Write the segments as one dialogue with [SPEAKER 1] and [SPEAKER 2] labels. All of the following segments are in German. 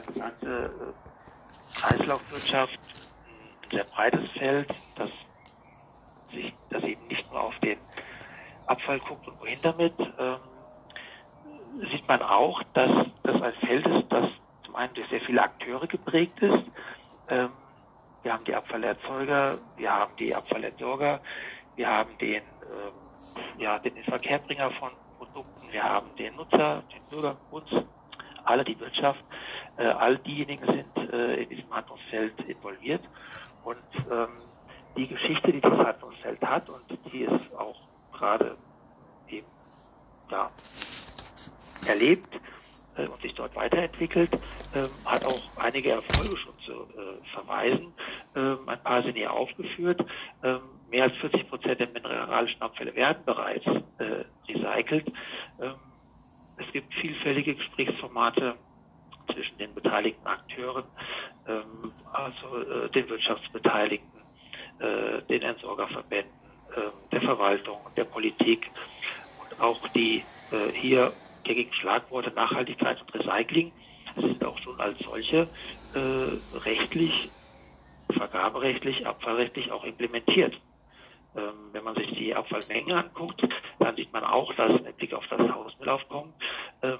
[SPEAKER 1] eine gesamte äh, Kreislaufwirtschaft ein sehr breites Feld, das sich, das eben nicht nur auf den Abfall guckt und wohin damit, ähm, sieht man auch, dass das ein Feld ist, das zum einen durch sehr viele Akteure geprägt ist. Ähm, wir haben die Abfallerzeuger, wir haben die Abfallentsorger, wir haben den, ähm, ja, den Inverkehrbringer von Produkten, wir haben den Nutzer, den Bürger, uns, alle die Wirtschaft, äh, all diejenigen sind äh, in diesem Handlungsfeld involviert. Und ähm, die Geschichte, die das Handlungsfeld hat und die es auch gerade eben ja, erlebt äh, und sich dort weiterentwickelt, äh, hat auch einige Erfolge schon zu äh, verweisen. Ähm, ein paar sind hier aufgeführt. Ähm, mehr als 40 Prozent der mineralischen Abfälle werden bereits äh, recycelt. Ähm, es gibt vielfältige Gesprächsformate zwischen den beteiligten Akteuren, ähm, also äh, den Wirtschaftsbeteiligten, äh, den Entsorgerverbänden, äh, der Verwaltung, der Politik und auch die äh, hier gängigen Schlagworte Nachhaltigkeit und Recycling sind auch schon als solche äh, rechtlich, vergaberechtlich, abfallrechtlich auch implementiert. Ähm, wenn man sich die Abfallmenge anguckt, dann sieht man auch, dass mit Blick auf das Hausmillaufkommen ähm,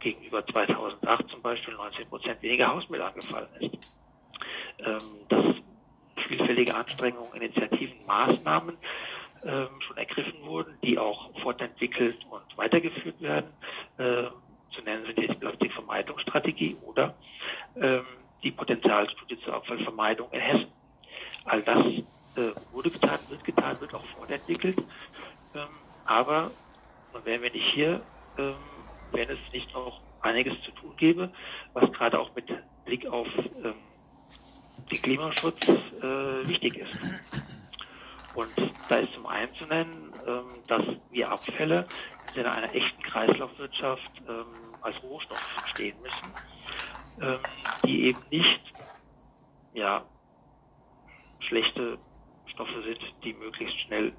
[SPEAKER 1] gegenüber 2008 zum Beispiel 19 Prozent weniger Hausmittel angefallen ist. Ähm, dass vielfältige Anstrengungen, Initiativen, Maßnahmen ähm, schon ergriffen wurden, die auch fortentwickelt und weitergeführt werden. Ähm, zu nennen sind die Plastikvermeidungsstrategie oder ähm, die Potenzialstudie zur Abfallvermeidung in Hessen. All das äh, wurde getan, wird getan, wird auch fortentwickelt. Ähm, aber wären wir nicht hier, ähm, wenn es nicht noch einiges zu tun gäbe, was gerade auch mit Blick auf ähm, den Klimaschutz äh, wichtig ist. Und da ist zum einen zu nennen, ähm, dass wir Abfälle im Sinne einer echten Kreislaufwirtschaft ähm, als Rohstoff stehen müssen, ähm, die eben nicht ja, schlechte Stoffe sind, die möglichst schnell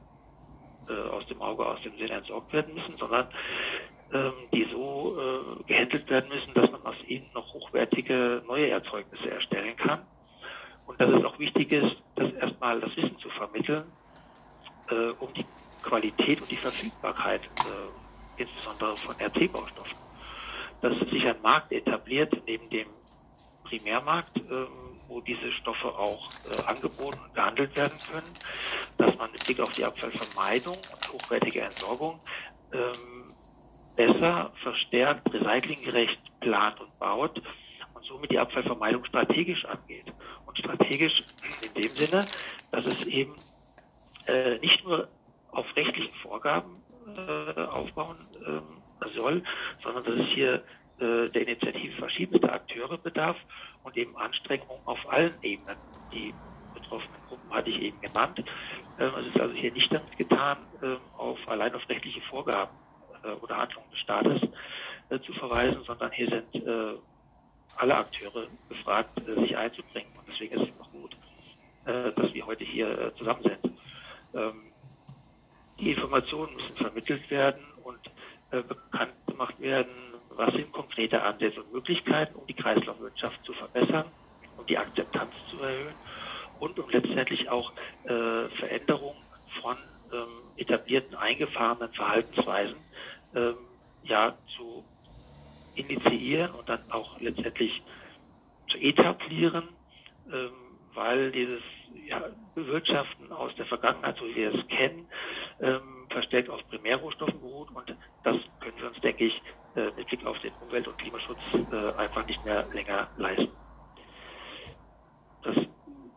[SPEAKER 1] äh, aus dem Auge, aus dem Sinn entsorgt werden müssen, sondern ähm, die so äh, gehandelt werden müssen, dass man aus ihnen noch hochwertige neue Erzeugnisse erstellen kann. Und dass es auch wichtig ist, das erstmal das Wissen zu vermitteln, äh, um die Qualität und die Verfügbarkeit, äh, insbesondere von RC-Baustoffen. Dass sich ein Markt etabliert neben dem Primärmarkt, ähm, wo diese Stoffe auch äh, angeboten und gehandelt werden können, dass man mit Blick auf die Abfallvermeidung und hochwertige Entsorgung ähm, besser, verstärkt, recyclinggerecht plant und baut und somit die Abfallvermeidung strategisch angeht. Und strategisch in dem Sinne, dass es eben äh, nicht nur auf rechtlichen Vorgaben äh, aufbauen äh, soll, sondern dass es hier äh, der Initiative verschiedenster Akteure bedarf und eben Anstrengungen auf allen Ebenen. Die betroffenen Gruppen hatte ich eben genannt. Ähm, es ist also hier nicht damit getan, ähm, auf, allein auf rechtliche Vorgaben äh, oder Handlungen des Staates äh, zu verweisen, sondern hier sind äh, alle Akteure gefragt, sich einzubringen. Und deswegen ist es noch gut, dass wir heute hier zusammen sind. Ähm, die Informationen müssen vermittelt werden und bekannt gemacht werden, was sind konkrete Ansätze und Möglichkeiten, um die Kreislaufwirtschaft zu verbessern, um die Akzeptanz zu erhöhen und um letztendlich auch Veränderungen von ähm, etablierten, eingefahrenen Verhaltensweisen ähm, ja zu initiieren und dann auch letztendlich zu etablieren, ähm, weil dieses ja, Bewirtschaften aus der Vergangenheit, so wie wir es kennen, ähm, verstärkt auf Primärrohstoffen beruht und das können wir uns, denke ich, äh, mit Blick auf den Umwelt- und Klimaschutz äh, einfach nicht mehr länger leisten. Das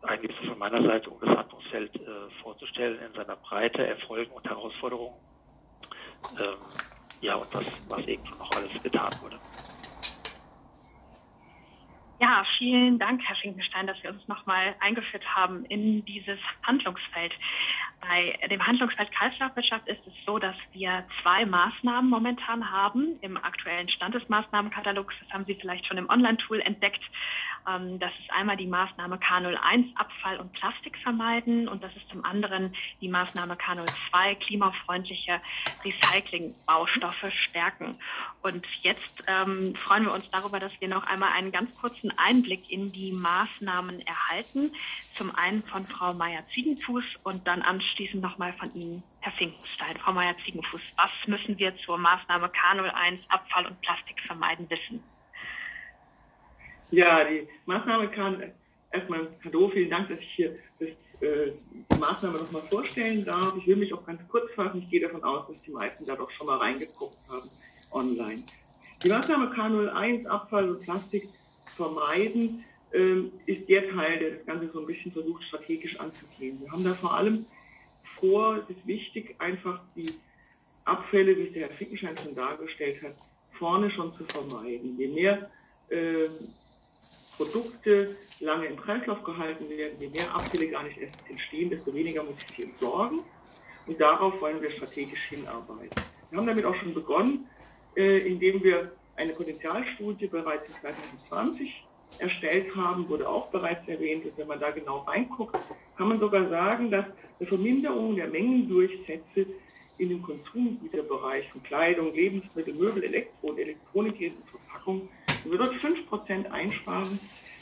[SPEAKER 1] eigentlich so von meiner Seite, um das Handlungsfeld äh, vorzustellen in seiner Breite, Erfolgen und Herausforderungen. Ähm, ja, und was, was eben noch alles getan wurde.
[SPEAKER 2] Ja, vielen Dank, Herr Finkenstein, dass Sie uns nochmal eingeführt haben in dieses Handlungsfeld. Bei dem Handlungsfeld Kreislaufwirtschaft ist es so, dass wir zwei Maßnahmen momentan haben im aktuellen Stand des Maßnahmenkatalogs. Das haben Sie vielleicht schon im Online-Tool entdeckt. Ähm, das ist einmal die Maßnahme K01 Abfall und Plastik vermeiden und das ist zum anderen die Maßnahme K02 klimafreundliche Recycling-Baustoffe stärken. Und jetzt ähm, freuen wir uns darüber, dass wir noch einmal einen ganz kurzen Einblick in die Maßnahmen erhalten. Zum einen von Frau Meier-Ziegenfuß und dann anschließend nochmal von Ihnen, Herr Finkenstein. Frau Meier-Ziegenfuß, was müssen wir zur Maßnahme K01 Abfall und Plastik vermeiden wissen?
[SPEAKER 3] Ja, die Maßnahme kann erstmal Hallo, vielen Dank, dass ich hier das, äh, die Maßnahme nochmal vorstellen darf. Ich will mich auch ganz kurz fassen. Ich gehe davon aus, dass die meisten da doch schon mal reingeguckt haben online. Die Maßnahme K01 Abfall und Plastik vermeiden ähm, ist der Teil, der das Ganze so ein bisschen versucht strategisch anzugehen. Wir haben da vor allem vor, es ist wichtig, einfach die Abfälle, wie es der Herr Fickenschein schon dargestellt hat, vorne schon zu vermeiden. Je mehr äh, Produkte lange im Kreislauf gehalten werden, je mehr Abfälle gar nicht erst entstehen, desto weniger muss ich sie entsorgen. Und darauf wollen wir strategisch hinarbeiten. Wir haben damit auch schon begonnen, äh, indem wir eine Potenzialstudie bereits in 2020 erstellt haben, wurde auch bereits erwähnt, dass wenn man da genau reinguckt, kann man sogar sagen, dass eine Verminderung der Mengendurchsätze in dem Konsumgüterbereich von Kleidung, Lebensmittel, Möbel, Elektro- und Elektronik und Verpackung, wenn wir dort 5% einsparen,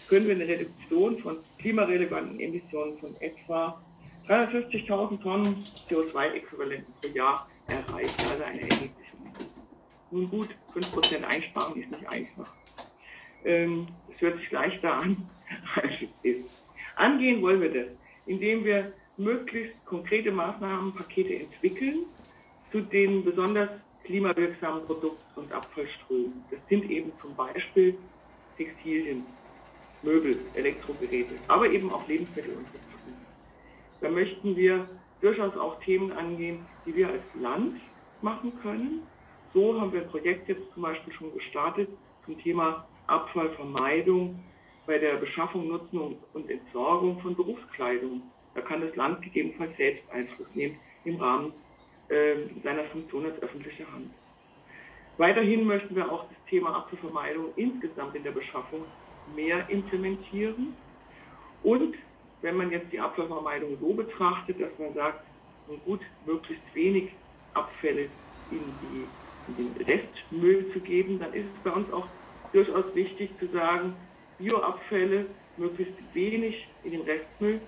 [SPEAKER 3] können wir eine Reduktion von klimarelevanten Emissionen von etwa 350.000 Tonnen CO2-Äquivalenten pro Jahr erreichen, also eine erhebliche Menge. Nun gut, 5% einsparen ist nicht einfach. Ähm, es hört sich leichter an, als es ist. Angehen wollen wir das, indem wir möglichst konkrete Maßnahmenpakete entwickeln, zu den besonders klimawirksamen Produkt- und Abfallströmen. Das sind eben zum Beispiel Textilien, Möbel, Elektrogeräte, aber eben auch Lebensmittel und Verpackungen. Da möchten wir durchaus auch Themen angehen, die wir als Land machen können. So haben wir ein Projekt jetzt zum Beispiel schon gestartet zum Thema Abfallvermeidung bei der Beschaffung, Nutzung und Entsorgung von Berufskleidung. Da kann das Land gegebenenfalls selbst Einfluss nehmen im Rahmen seiner Funktion als öffentliche Hand. Weiterhin möchten wir auch das Thema Abfallvermeidung insgesamt in der Beschaffung mehr implementieren. Und wenn man jetzt die Abfallvermeidung so betrachtet, dass man sagt, nun gut, möglichst wenig Abfälle in, die, in den Restmüll zu geben, dann ist es bei uns auch durchaus wichtig zu sagen, Bioabfälle möglichst wenig in den Restmüll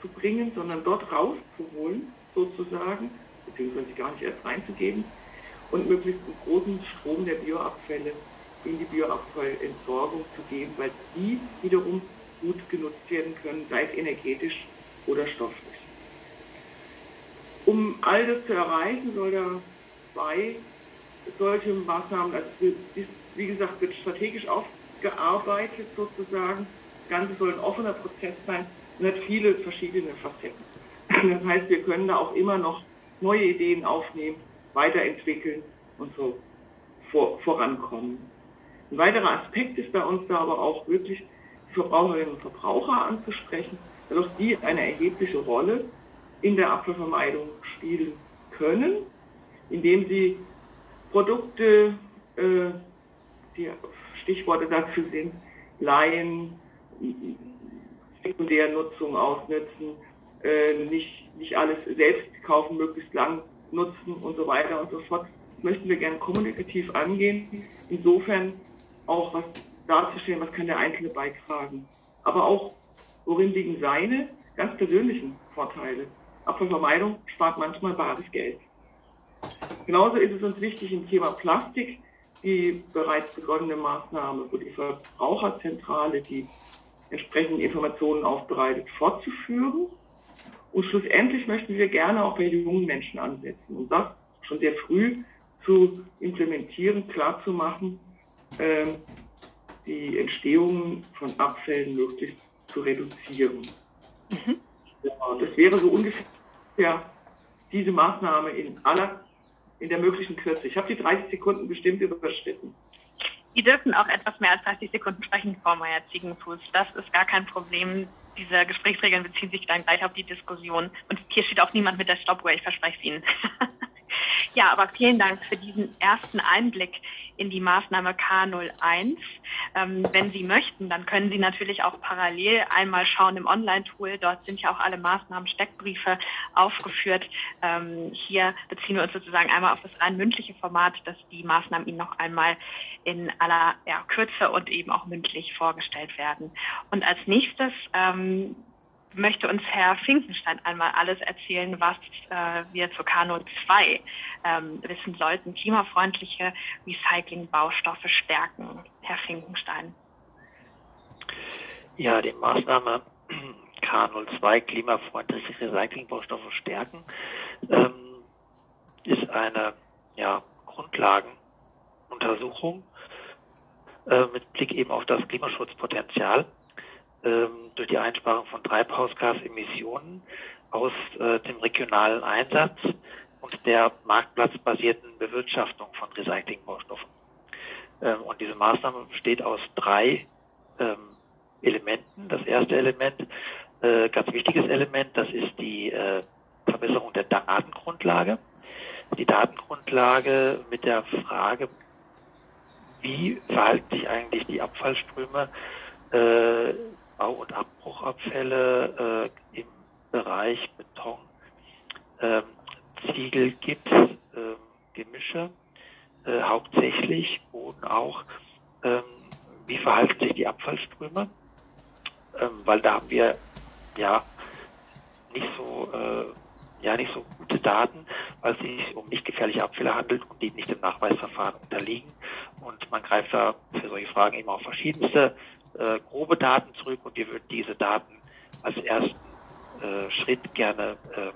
[SPEAKER 3] zu bringen, sondern dort rauszuholen, sozusagen, beziehungsweise gar nicht erst reinzugeben und möglichst einen großen Strom der Bioabfälle in die Bioabfallentsorgung zu geben, weil die wiederum gut genutzt werden können, sei es energetisch oder stofflich. Um all das zu erreichen, soll da zwei solche Maßnahmen, also ist, wie gesagt, wird strategisch aufgearbeitet sozusagen. Das Ganze soll ein offener Prozess sein und hat viele verschiedene Facetten. Das heißt, wir können da auch immer noch neue Ideen aufnehmen, weiterentwickeln und so vor, vorankommen. Ein weiterer Aspekt ist bei uns da aber auch wirklich die Verbraucherinnen und Verbraucher anzusprechen, weil auch die eine erhebliche Rolle in der Abfallvermeidung spielen können, indem sie Produkte, äh, die Stichworte dafür sind, leihen, Sekundärnutzung ausnutzen, äh, nicht, nicht alles selbst kaufen, möglichst lang nutzen und so weiter und so fort. Möchten wir gerne kommunikativ angehen. Insofern auch was darzustellen, was kann der Einzelne beitragen. Aber auch, worin liegen seine ganz persönlichen Vorteile. Abfallvermeidung spart manchmal bares Geld. Genauso ist es uns wichtig im Thema Plastik, die bereits begonnene Maßnahme, wo die Verbraucherzentrale die entsprechenden Informationen aufbereitet, fortzuführen und schlussendlich möchten wir gerne auch bei jungen Menschen ansetzen und das schon sehr früh zu implementieren, klarzumachen, äh, die Entstehung von Abfällen möglichst zu reduzieren. Mhm. Ja, das wäre so ungefähr diese Maßnahme in aller, in der möglichen Kürze. Ich habe die 30 Sekunden bestimmt überschritten.
[SPEAKER 2] Sie dürfen auch etwas mehr als 30 Sekunden sprechen, Frau Meier-Ziegenfuß. Das ist gar kein Problem diese Gesprächsregeln beziehen sich dann gleich auf die Diskussion. Und hier steht auch niemand mit der Stoppuhr, ich verspreche es Ihnen. ja, aber vielen Dank für diesen ersten Einblick in die Maßnahme K01. Ähm, wenn Sie möchten, dann können Sie natürlich auch parallel einmal schauen im Online-Tool. Dort sind ja auch alle Maßnahmen, Steckbriefe aufgeführt. Ähm, hier beziehen wir uns sozusagen einmal auf das rein mündliche Format, dass die Maßnahmen Ihnen noch einmal in aller ja, Kürze und eben auch mündlich vorgestellt werden. Und als nächstes ähm, möchte uns Herr Finkenstein einmal alles erzählen, was äh, wir zur Kano 2 ähm, wissen sollten. Klimafreundliche Recyclingbaustoffe stärken. Herr Finkenstein.
[SPEAKER 1] Ja, die Maßnahme K02 klimafreundliche Recyclingbaustoffe stärken ähm, ist eine ja, Grundlagenuntersuchung äh, mit Blick eben auf das Klimaschutzpotenzial durch die Einsparung von Treibhausgasemissionen aus äh, dem regionalen Einsatz und der marktplatzbasierten Bewirtschaftung von Recyclingbaustoffen. Ähm, und diese Maßnahme besteht aus drei ähm, Elementen. Das erste Element, äh, ganz wichtiges Element, das ist die äh, Verbesserung der Datengrundlage. Die Datengrundlage mit der Frage, wie verhalten sich eigentlich die Abfallströme Bau- und Abbruchabfälle äh, im Bereich Beton, ähm, Ziegel, Gips, ähm, Gemische, äh, hauptsächlich Boden auch. Ähm, wie verhalten sich die Abfallströme? Ähm, weil da haben wir ja nicht so äh, ja nicht so gute Daten, weil es sich um nicht gefährliche Abfälle handelt und die nicht dem Nachweisverfahren unterliegen. Und man greift da für solche Fragen eben auf verschiedenste äh, grobe Daten zurück und wir würden diese Daten als ersten äh, Schritt gerne äh,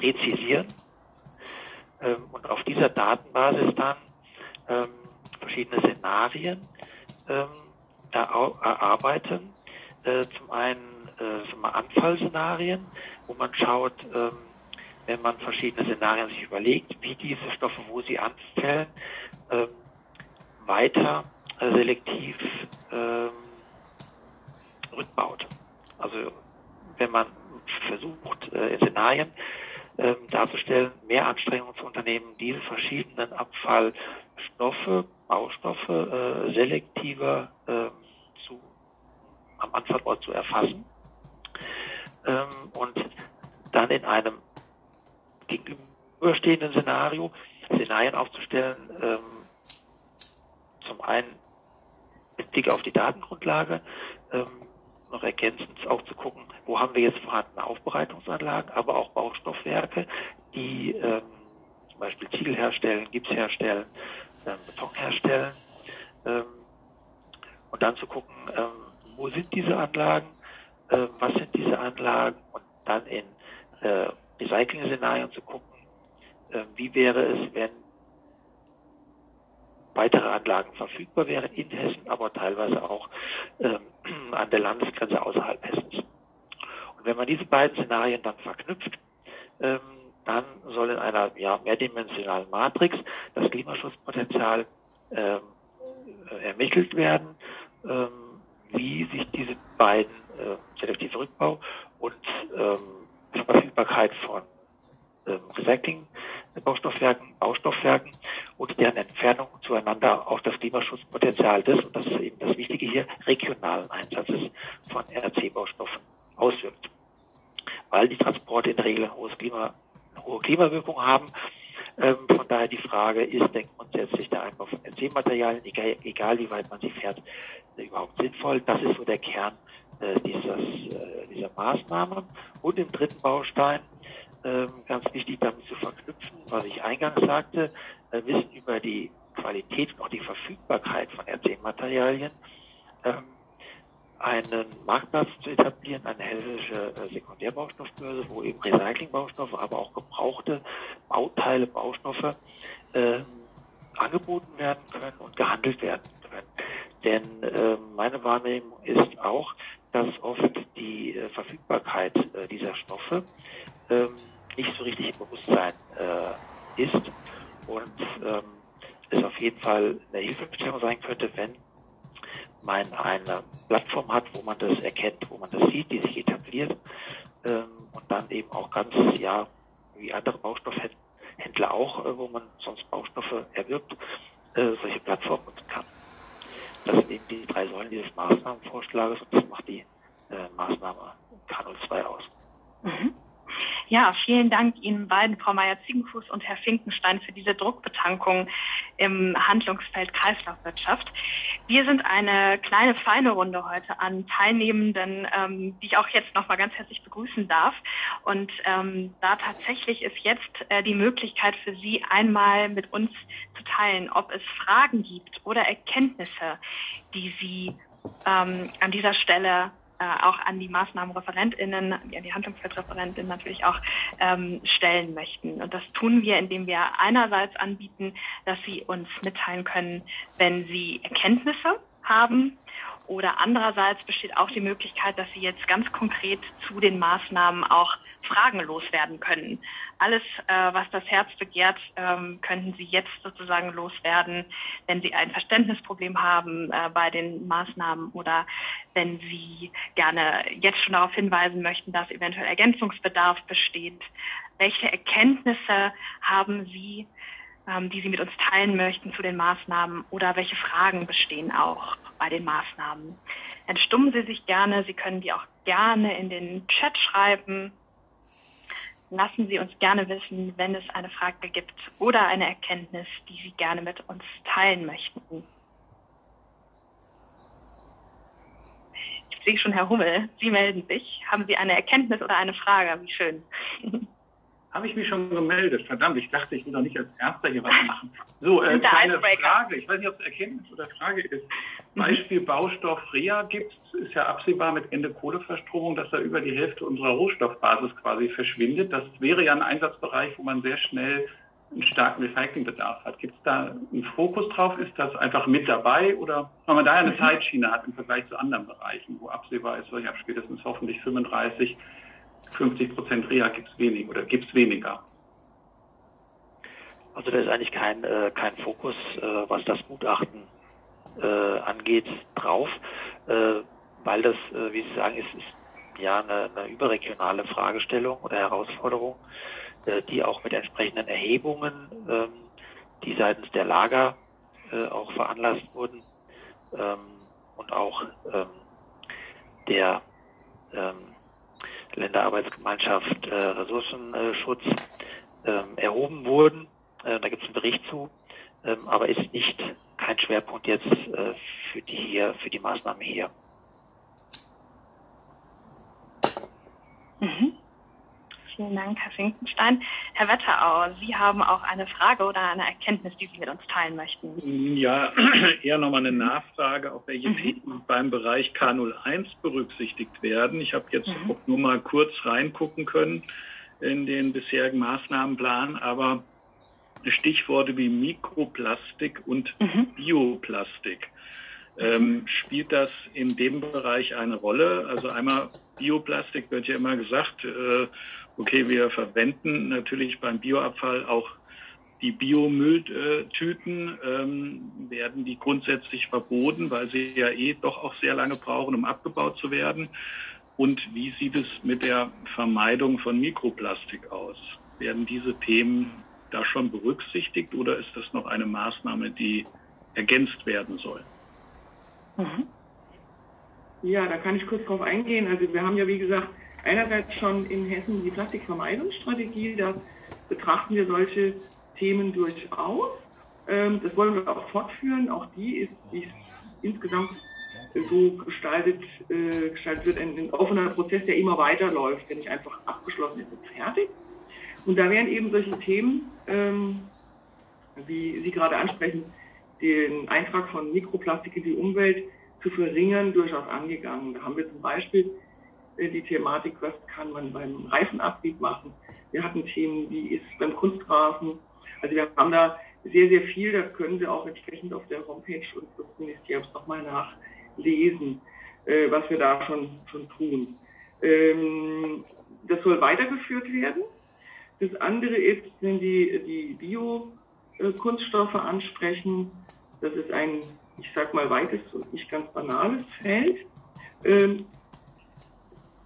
[SPEAKER 1] präzisieren ähm, und auf dieser Datenbasis dann ähm, verschiedene Szenarien ähm, erarbeiten. Äh, zum einen äh, Anfallszenarien, wo man schaut, ähm, wenn man verschiedene Szenarien sich überlegt, wie diese Stoffe, wo sie anfällen, ähm, weiter selektiv ähm, rückbaut. Also wenn man versucht, äh, in Szenarien ähm, darzustellen, mehr Anstrengungen zu unternehmen, diese verschiedenen Abfallstoffe, Baustoffe äh, selektiver äh, zu, am Anfallort zu erfassen ähm, und dann in einem gegenüberstehenden Szenario Szenarien aufzustellen, ähm, zum einen mit Blick auf die Datengrundlage, ähm, noch ergänzend auch zu gucken, wo haben wir jetzt vorhandene Aufbereitungsanlagen, aber auch Baustoffwerke, die ähm, zum Beispiel Ziegel herstellen, Gips herstellen, ähm, Beton herstellen. Ähm, und dann zu gucken, ähm, wo sind diese Anlagen, äh, was sind diese Anlagen und dann in äh, Recycling-Szenarien zu gucken, äh, wie wäre es, wenn weitere Anlagen verfügbar wären in Hessen, aber teilweise auch ähm, an der Landesgrenze außerhalb Hessens. Und wenn man diese beiden Szenarien dann verknüpft, ähm, dann soll in einer ja, mehrdimensionalen Matrix das Klimaschutzpotenzial ähm, ermittelt werden, ähm, wie sich diese beiden äh, selektive Rückbau und ähm, Verfügbarkeit von ähm, Recycling-Baustoffwerken, Baustoffwerken und deren Entfernung zueinander auf das Klimaschutzpotenzial des, und das ist eben das Wichtige hier, regionalen Einsatzes von RC-Baustoffen auswirkt. Weil die Transporte in der Regel ein hohes Klima, eine hohe Klimawirkung haben. Ähm, von daher die Frage, ist denn grundsätzlich der Einbau von RC-Materialien, egal, egal wie weit man sie fährt, äh, überhaupt sinnvoll? Das ist so der Kern äh, dieses, äh, dieser Maßnahme. Und im dritten Baustein ganz wichtig damit zu verknüpfen, was ich eingangs sagte, Wissen über die Qualität und auch die Verfügbarkeit von RC-Materialien, ähm, einen Marktplatz zu etablieren, eine hessische äh, Sekundärbaustoffbörse, wo eben Recyclingbaustoffe, aber auch gebrauchte Bauteile, Baustoffe äh, angeboten werden können und gehandelt werden können. Denn äh, meine Wahrnehmung ist auch, dass oft die äh, Verfügbarkeit äh, dieser Stoffe ähm, nicht so richtig im Bewusstsein äh, ist und ähm, es auf jeden Fall eine Hilfestellung sein könnte, wenn man eine Plattform hat, wo man das erkennt, wo man das sieht, die sich etabliert ähm, und dann eben auch ganz, ja, wie andere Baustoffhändler auch, äh, wo man sonst Baustoffe erwirbt, äh, solche Plattformen nutzen kann. Das sind eben die drei Säulen dieses Maßnahmenvorschlages und das macht die äh, Maßnahme K02 aus.
[SPEAKER 2] Mhm. Ja, vielen Dank Ihnen beiden, Frau Meier-Ziegenfuß und Herr Finkenstein, für diese Druckbetankung im Handlungsfeld Kreislaufwirtschaft. Wir sind eine kleine, feine Runde heute an Teilnehmenden, ähm, die ich auch jetzt nochmal ganz herzlich begrüßen darf. Und ähm, da tatsächlich ist jetzt äh, die Möglichkeit für Sie einmal mit uns zu teilen, ob es Fragen gibt oder Erkenntnisse, die Sie ähm, an dieser Stelle äh, auch an die Maßnahmenreferentinnen, an die Handlungsfeldreferentinnen natürlich auch ähm, stellen möchten. Und das tun wir, indem wir einerseits anbieten, dass sie uns mitteilen können, wenn sie Erkenntnisse haben oder andererseits besteht auch die Möglichkeit, dass Sie jetzt ganz konkret zu den Maßnahmen auch Fragen loswerden können. Alles, äh, was das Herz begehrt, ähm, könnten Sie jetzt sozusagen loswerden, wenn Sie ein Verständnisproblem haben äh, bei den Maßnahmen oder wenn Sie gerne jetzt schon darauf hinweisen möchten, dass eventuell Ergänzungsbedarf besteht. Welche Erkenntnisse haben Sie ähm, die Sie mit uns teilen möchten zu den Maßnahmen oder welche Fragen bestehen auch bei den Maßnahmen. Entstummen Sie sich gerne. Sie können die auch gerne in den Chat schreiben. Lassen Sie uns gerne wissen, wenn es eine Frage gibt oder eine Erkenntnis, die Sie gerne mit uns teilen möchten. Ich sehe schon, Herr Hummel, Sie melden sich. Haben Sie eine Erkenntnis oder eine Frage? Wie schön.
[SPEAKER 4] Habe ich mich schon gemeldet? Verdammt, ich dachte, ich will doch nicht als Erster hier was machen. So, äh, kleine Frage. Ich weiß nicht, ob es Erkenntnis oder Frage ist. Beispiel Baustoff Rea gibt es, ist ja absehbar mit Ende Kohleverstromung, dass da über die Hälfte unserer Rohstoffbasis quasi verschwindet. Das wäre ja ein Einsatzbereich, wo man sehr schnell einen starken Recyclingbedarf hat. Gibt es da einen Fokus drauf? Ist das einfach mit dabei oder weil man da ja eine mhm. Zeitschiene hat im Vergleich zu anderen Bereichen, wo absehbar ist, ich habe spätestens hoffentlich 35 50 Prozent Reha gibt es wenig oder gibt es weniger?
[SPEAKER 1] Also da ist eigentlich kein, äh, kein Fokus, äh, was das Gutachten äh, angeht, drauf, äh, weil das, äh, wie Sie sagen, ist, ist ja eine, eine überregionale Fragestellung oder Herausforderung, äh, die auch mit entsprechenden Erhebungen, ähm, die seitens der Lager auch veranlasst wurden ähm, und auch ähm, der ähm, Länderarbeitsgemeinschaft äh, Ressourcenschutz ähm, erhoben wurden. Äh, da gibt es einen Bericht zu, ähm, aber ist nicht kein Schwerpunkt jetzt äh, für die hier, für die Maßnahme hier.
[SPEAKER 2] Mhm. Vielen Dank, Herr Finkenstein. Herr Wetterau, Sie haben auch eine Frage oder eine Erkenntnis, die Sie mit uns teilen möchten.
[SPEAKER 4] Ja, eher nochmal eine Nachfrage, auf welche mhm. Themen beim Bereich K01 berücksichtigt werden. Ich habe jetzt mhm. auch nur mal kurz reingucken können in den bisherigen Maßnahmenplan, aber Stichworte wie Mikroplastik und mhm. Bioplastik. Ähm, spielt das in dem Bereich eine Rolle? Also einmal Bioplastik wird ja immer gesagt, äh, okay, wir verwenden natürlich beim Bioabfall auch die Biomülltüten, ähm, werden die grundsätzlich verboten, weil sie ja eh doch auch sehr lange brauchen, um abgebaut zu werden. Und wie sieht es mit der Vermeidung von Mikroplastik aus? Werden diese Themen da schon berücksichtigt oder ist das noch eine Maßnahme, die ergänzt werden soll?
[SPEAKER 3] Mhm. Ja, da kann ich kurz drauf eingehen. Also wir haben ja, wie gesagt, einerseits schon in Hessen die Plastikvermeidungsstrategie. Da betrachten wir solche Themen durchaus. Ähm, das wollen wir auch fortführen. Auch die ist, die ist insgesamt so gestaltet, äh, gestaltet wird, ein, ein, offener Prozess, der immer weiterläuft, der nicht einfach abgeschlossen ist und fertig. Und da wären eben solche Themen, ähm, wie Sie gerade ansprechen, den Eintrag von Mikroplastik in die Umwelt zu verringern, durchaus angegangen. Da haben wir zum Beispiel die Thematik, was kann man beim Reifenabrieb machen. Wir hatten Themen, wie ist beim Kunstrasen. Also wir haben da sehr, sehr viel, das können Sie auch entsprechend auf der Homepage unseres Ministeriums nochmal nachlesen, äh, was wir da schon, schon tun. Ähm, das soll weitergeführt werden. Das andere ist, wenn die, die Bio-Kunststoffe ansprechen, das ist ein, ich sag mal, weites und nicht ganz banales Feld. Ähm,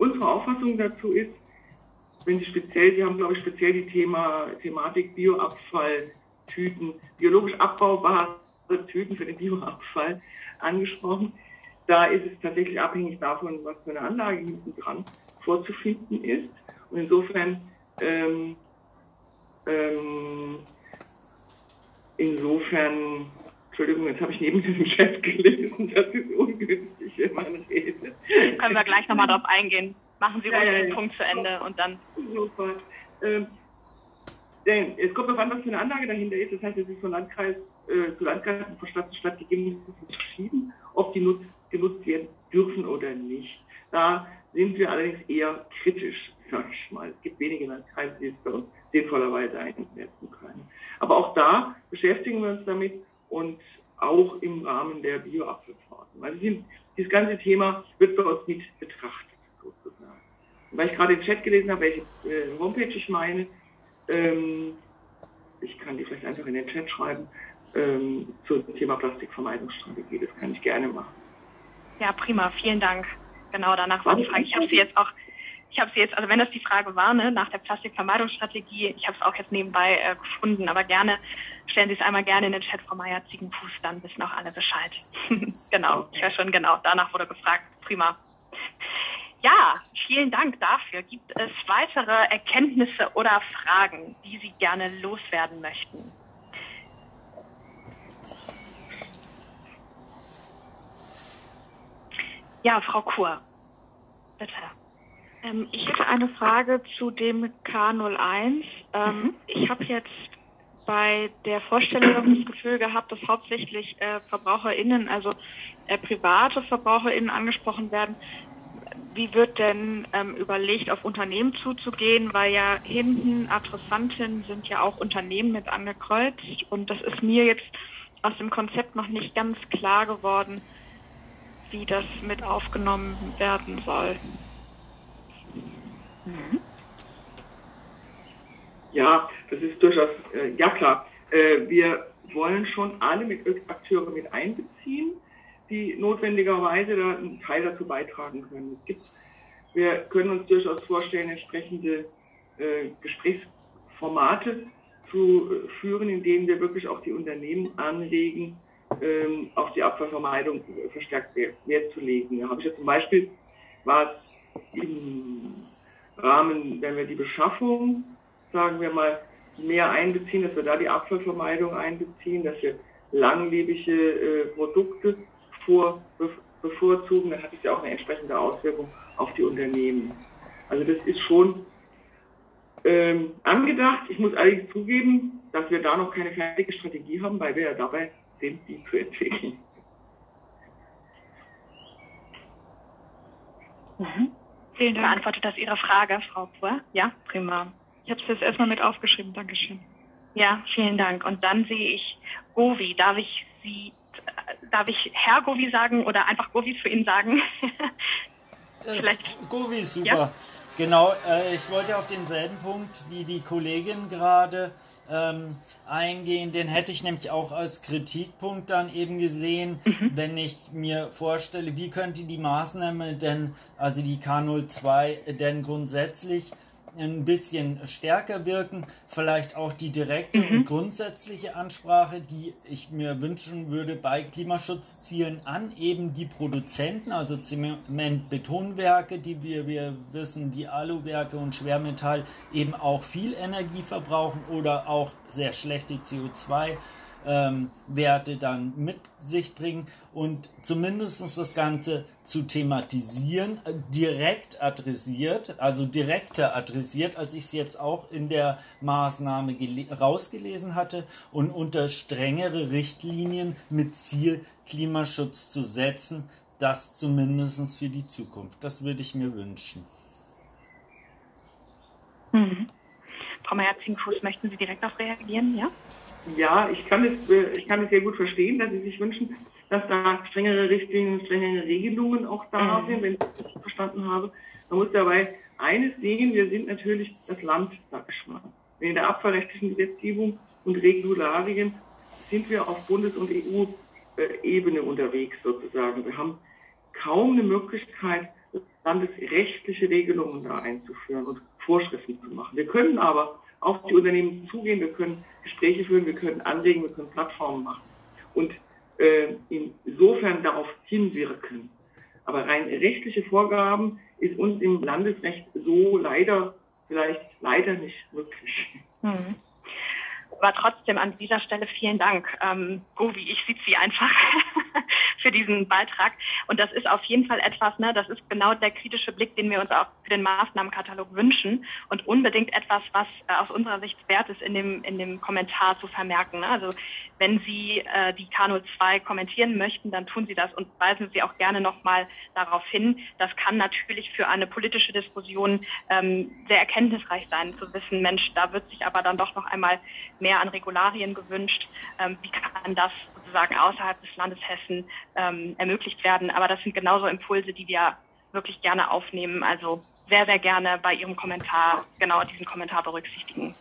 [SPEAKER 3] unsere Auffassung dazu ist, wenn Sie speziell, Sie haben, glaube ich, speziell die Thema, Thematik Bioabfall, Tüten, biologisch abbaubare Tüten für den Bioabfall angesprochen. Da ist es tatsächlich abhängig davon, was für eine Anlage hinten dran vorzufinden ist. Und insofern, ähm, ähm, insofern, Entschuldigung, jetzt habe ich neben dem Chat gelesen, das ist ungünstig, wenn man redet.
[SPEAKER 2] Können wir gleich nochmal drauf eingehen. Machen Sie ruhig ja, ja, den Punkt zu Ende und dann.
[SPEAKER 3] Sofort. Ähm, denn es kommt darauf an, was für eine Anlage dahinter ist. Das heißt, es ist von Landkreis äh, zu Landkreis und von Stadt zu Stadt gegeben, verschieden, ob die nutzt, genutzt werden dürfen oder nicht. Da sind wir allerdings eher kritisch, sag ich mal. Es gibt wenige Landkreise, die es bei uns sinnvollerweise einsetzen können. Aber auch da beschäftigen wir uns damit und auch im Rahmen der Bioabfallverordnung. Also dieses ganze Thema wird bei uns mit betrachtet, sozusagen. weil ich gerade im Chat gelesen habe, welche äh, Homepage ich meine, ähm, ich kann die vielleicht einfach in den Chat schreiben, ähm, zum Thema Plastikvermeidungsstrategie. Das kann ich gerne machen.
[SPEAKER 2] Ja, prima. Vielen Dank. Genau, danach war die Frage. Ich habe sie jetzt auch, ich habe sie jetzt, also wenn das die Frage war, ne, nach der Plastikvermeidungsstrategie, ich habe es auch jetzt nebenbei äh, gefunden, aber gerne stellen Sie es einmal gerne in den Chat, Frau Meier-Ziegenfuß, dann wissen auch alle Bescheid. genau, ich höre schon genau, danach wurde gefragt. Prima. Ja, vielen Dank dafür. Gibt es weitere Erkenntnisse oder Fragen, die Sie gerne loswerden möchten? Ja, Frau Kur, bitte.
[SPEAKER 5] Ähm, ich hätte eine Frage zu dem K01. Ähm, mhm. Ich habe jetzt bei der Vorstellung das Gefühl gehabt, dass hauptsächlich äh, VerbraucherInnen, also äh, private VerbraucherInnen angesprochen werden. Wie wird denn ähm, überlegt, auf Unternehmen zuzugehen? Weil ja hinten Adressanten sind ja auch Unternehmen mit angekreuzt. Und das ist mir jetzt aus dem Konzept noch nicht ganz klar geworden, wie das mit aufgenommen werden soll.
[SPEAKER 3] Mhm. Ja, das ist durchaus, äh, ja klar. Äh, wir wollen schon alle mit Akteure mit einbeziehen, die notwendigerweise da einen Teil dazu beitragen können. Es gibt, wir können uns durchaus vorstellen, entsprechende äh, Gesprächsformate zu äh, führen, in denen wir wirklich auch die Unternehmen anregen, ähm, auf die Abfallvermeidung verstärkt Wert zu legen. Da habe ich ja zum Beispiel, war es im Rahmen, wenn wir die Beschaffung, sagen wir mal, mehr einbeziehen, dass wir da die Abfallvermeidung einbeziehen, dass wir langlebige äh, Produkte vor, bevorzugen, dann hat es ja auch eine entsprechende Auswirkung auf die Unternehmen. Also das ist schon ähm, angedacht. Ich muss allerdings zugeben, dass wir da noch keine fertige Strategie haben, weil wir ja dabei sind, die zu entwickeln.
[SPEAKER 2] Mhm. Vielen Dank. Beantwortet das Ihre Frage, Frau Pur? Ja, prima.
[SPEAKER 5] Ich habe es jetzt erstmal mit aufgeschrieben. Dankeschön.
[SPEAKER 2] Ja, vielen Dank. Und dann sehe ich Govi. Darf ich Sie, darf ich Herr Govi sagen oder einfach Govi für ihn sagen?
[SPEAKER 6] Vielleicht. Govi ist super. Ja? Genau, äh, ich wollte auf denselben Punkt wie die Kollegin gerade ähm, eingehen. Den hätte ich nämlich auch als Kritikpunkt dann eben gesehen, mhm. wenn ich mir vorstelle, wie könnte die Maßnahme denn, also die K02, denn grundsätzlich ein bisschen stärker wirken. Vielleicht auch die direkte mhm. und grundsätzliche Ansprache, die ich mir wünschen würde bei Klimaschutzzielen an eben die Produzenten, also Zement-Betonwerke, die wir, wir wissen, wie Aluwerke und Schwermetall eben auch viel Energie verbrauchen oder auch sehr schlechte CO2 ähm, Werte dann mit sich bringen und zumindest das Ganze zu thematisieren, äh, direkt adressiert, also direkter adressiert, als ich es jetzt auch in der Maßnahme rausgelesen hatte und unter strengere Richtlinien mit Ziel Klimaschutz zu setzen, das zumindest für die Zukunft. Das würde ich mir wünschen.
[SPEAKER 2] Mhm. Frau Meyer-Zinkfuß, möchten Sie direkt darauf reagieren? Ja?
[SPEAKER 3] Ja, ich kann es, äh, ich kann es sehr gut verstehen, dass Sie sich wünschen, dass da strengere Richtlinien, strengere Regelungen auch da mhm. sind, wenn ich das verstanden habe. Man muss dabei eines sehen, wir sind natürlich das Land, sag ich mal. In der abfallrechtlichen Gesetzgebung und Regularien sind wir auf Bundes- und EU-Ebene unterwegs sozusagen. Wir haben kaum eine Möglichkeit, landesrechtliche Regelungen da einzuführen und Vorschriften zu machen. Wir können aber auf die Unternehmen zugehen, wir können Gespräche führen, wir können anregen, wir können Plattformen machen. Und äh, insofern darauf hinwirken. Aber rein rechtliche Vorgaben ist uns im Landesrecht so leider, vielleicht leider nicht möglich.
[SPEAKER 2] Hm. Aber trotzdem an dieser Stelle vielen Dank, ähm, Govi, ich Sie einfach für diesen Beitrag. Und das ist auf jeden Fall etwas, ne, das ist genau der kritische Blick, den wir uns auch für den Maßnahmenkatalog wünschen und unbedingt etwas, was äh, aus unserer Sicht wert ist, in dem, in dem Kommentar zu vermerken. Ne? Also wenn Sie äh, die K02 kommentieren möchten, dann tun Sie das und weisen Sie auch gerne nochmal darauf hin. Das kann natürlich für eine politische Diskussion ähm, sehr erkenntnisreich sein, zu wissen, Mensch, da wird sich aber dann doch noch einmal mehr an Regularien gewünscht. Ähm, wie kann das sozusagen außerhalb des Landes Hessen ähm, ermöglicht werden? Aber das sind genauso Impulse, die wir wirklich gerne aufnehmen. Also sehr, sehr gerne bei Ihrem Kommentar genau diesen Kommentar berücksichtigen.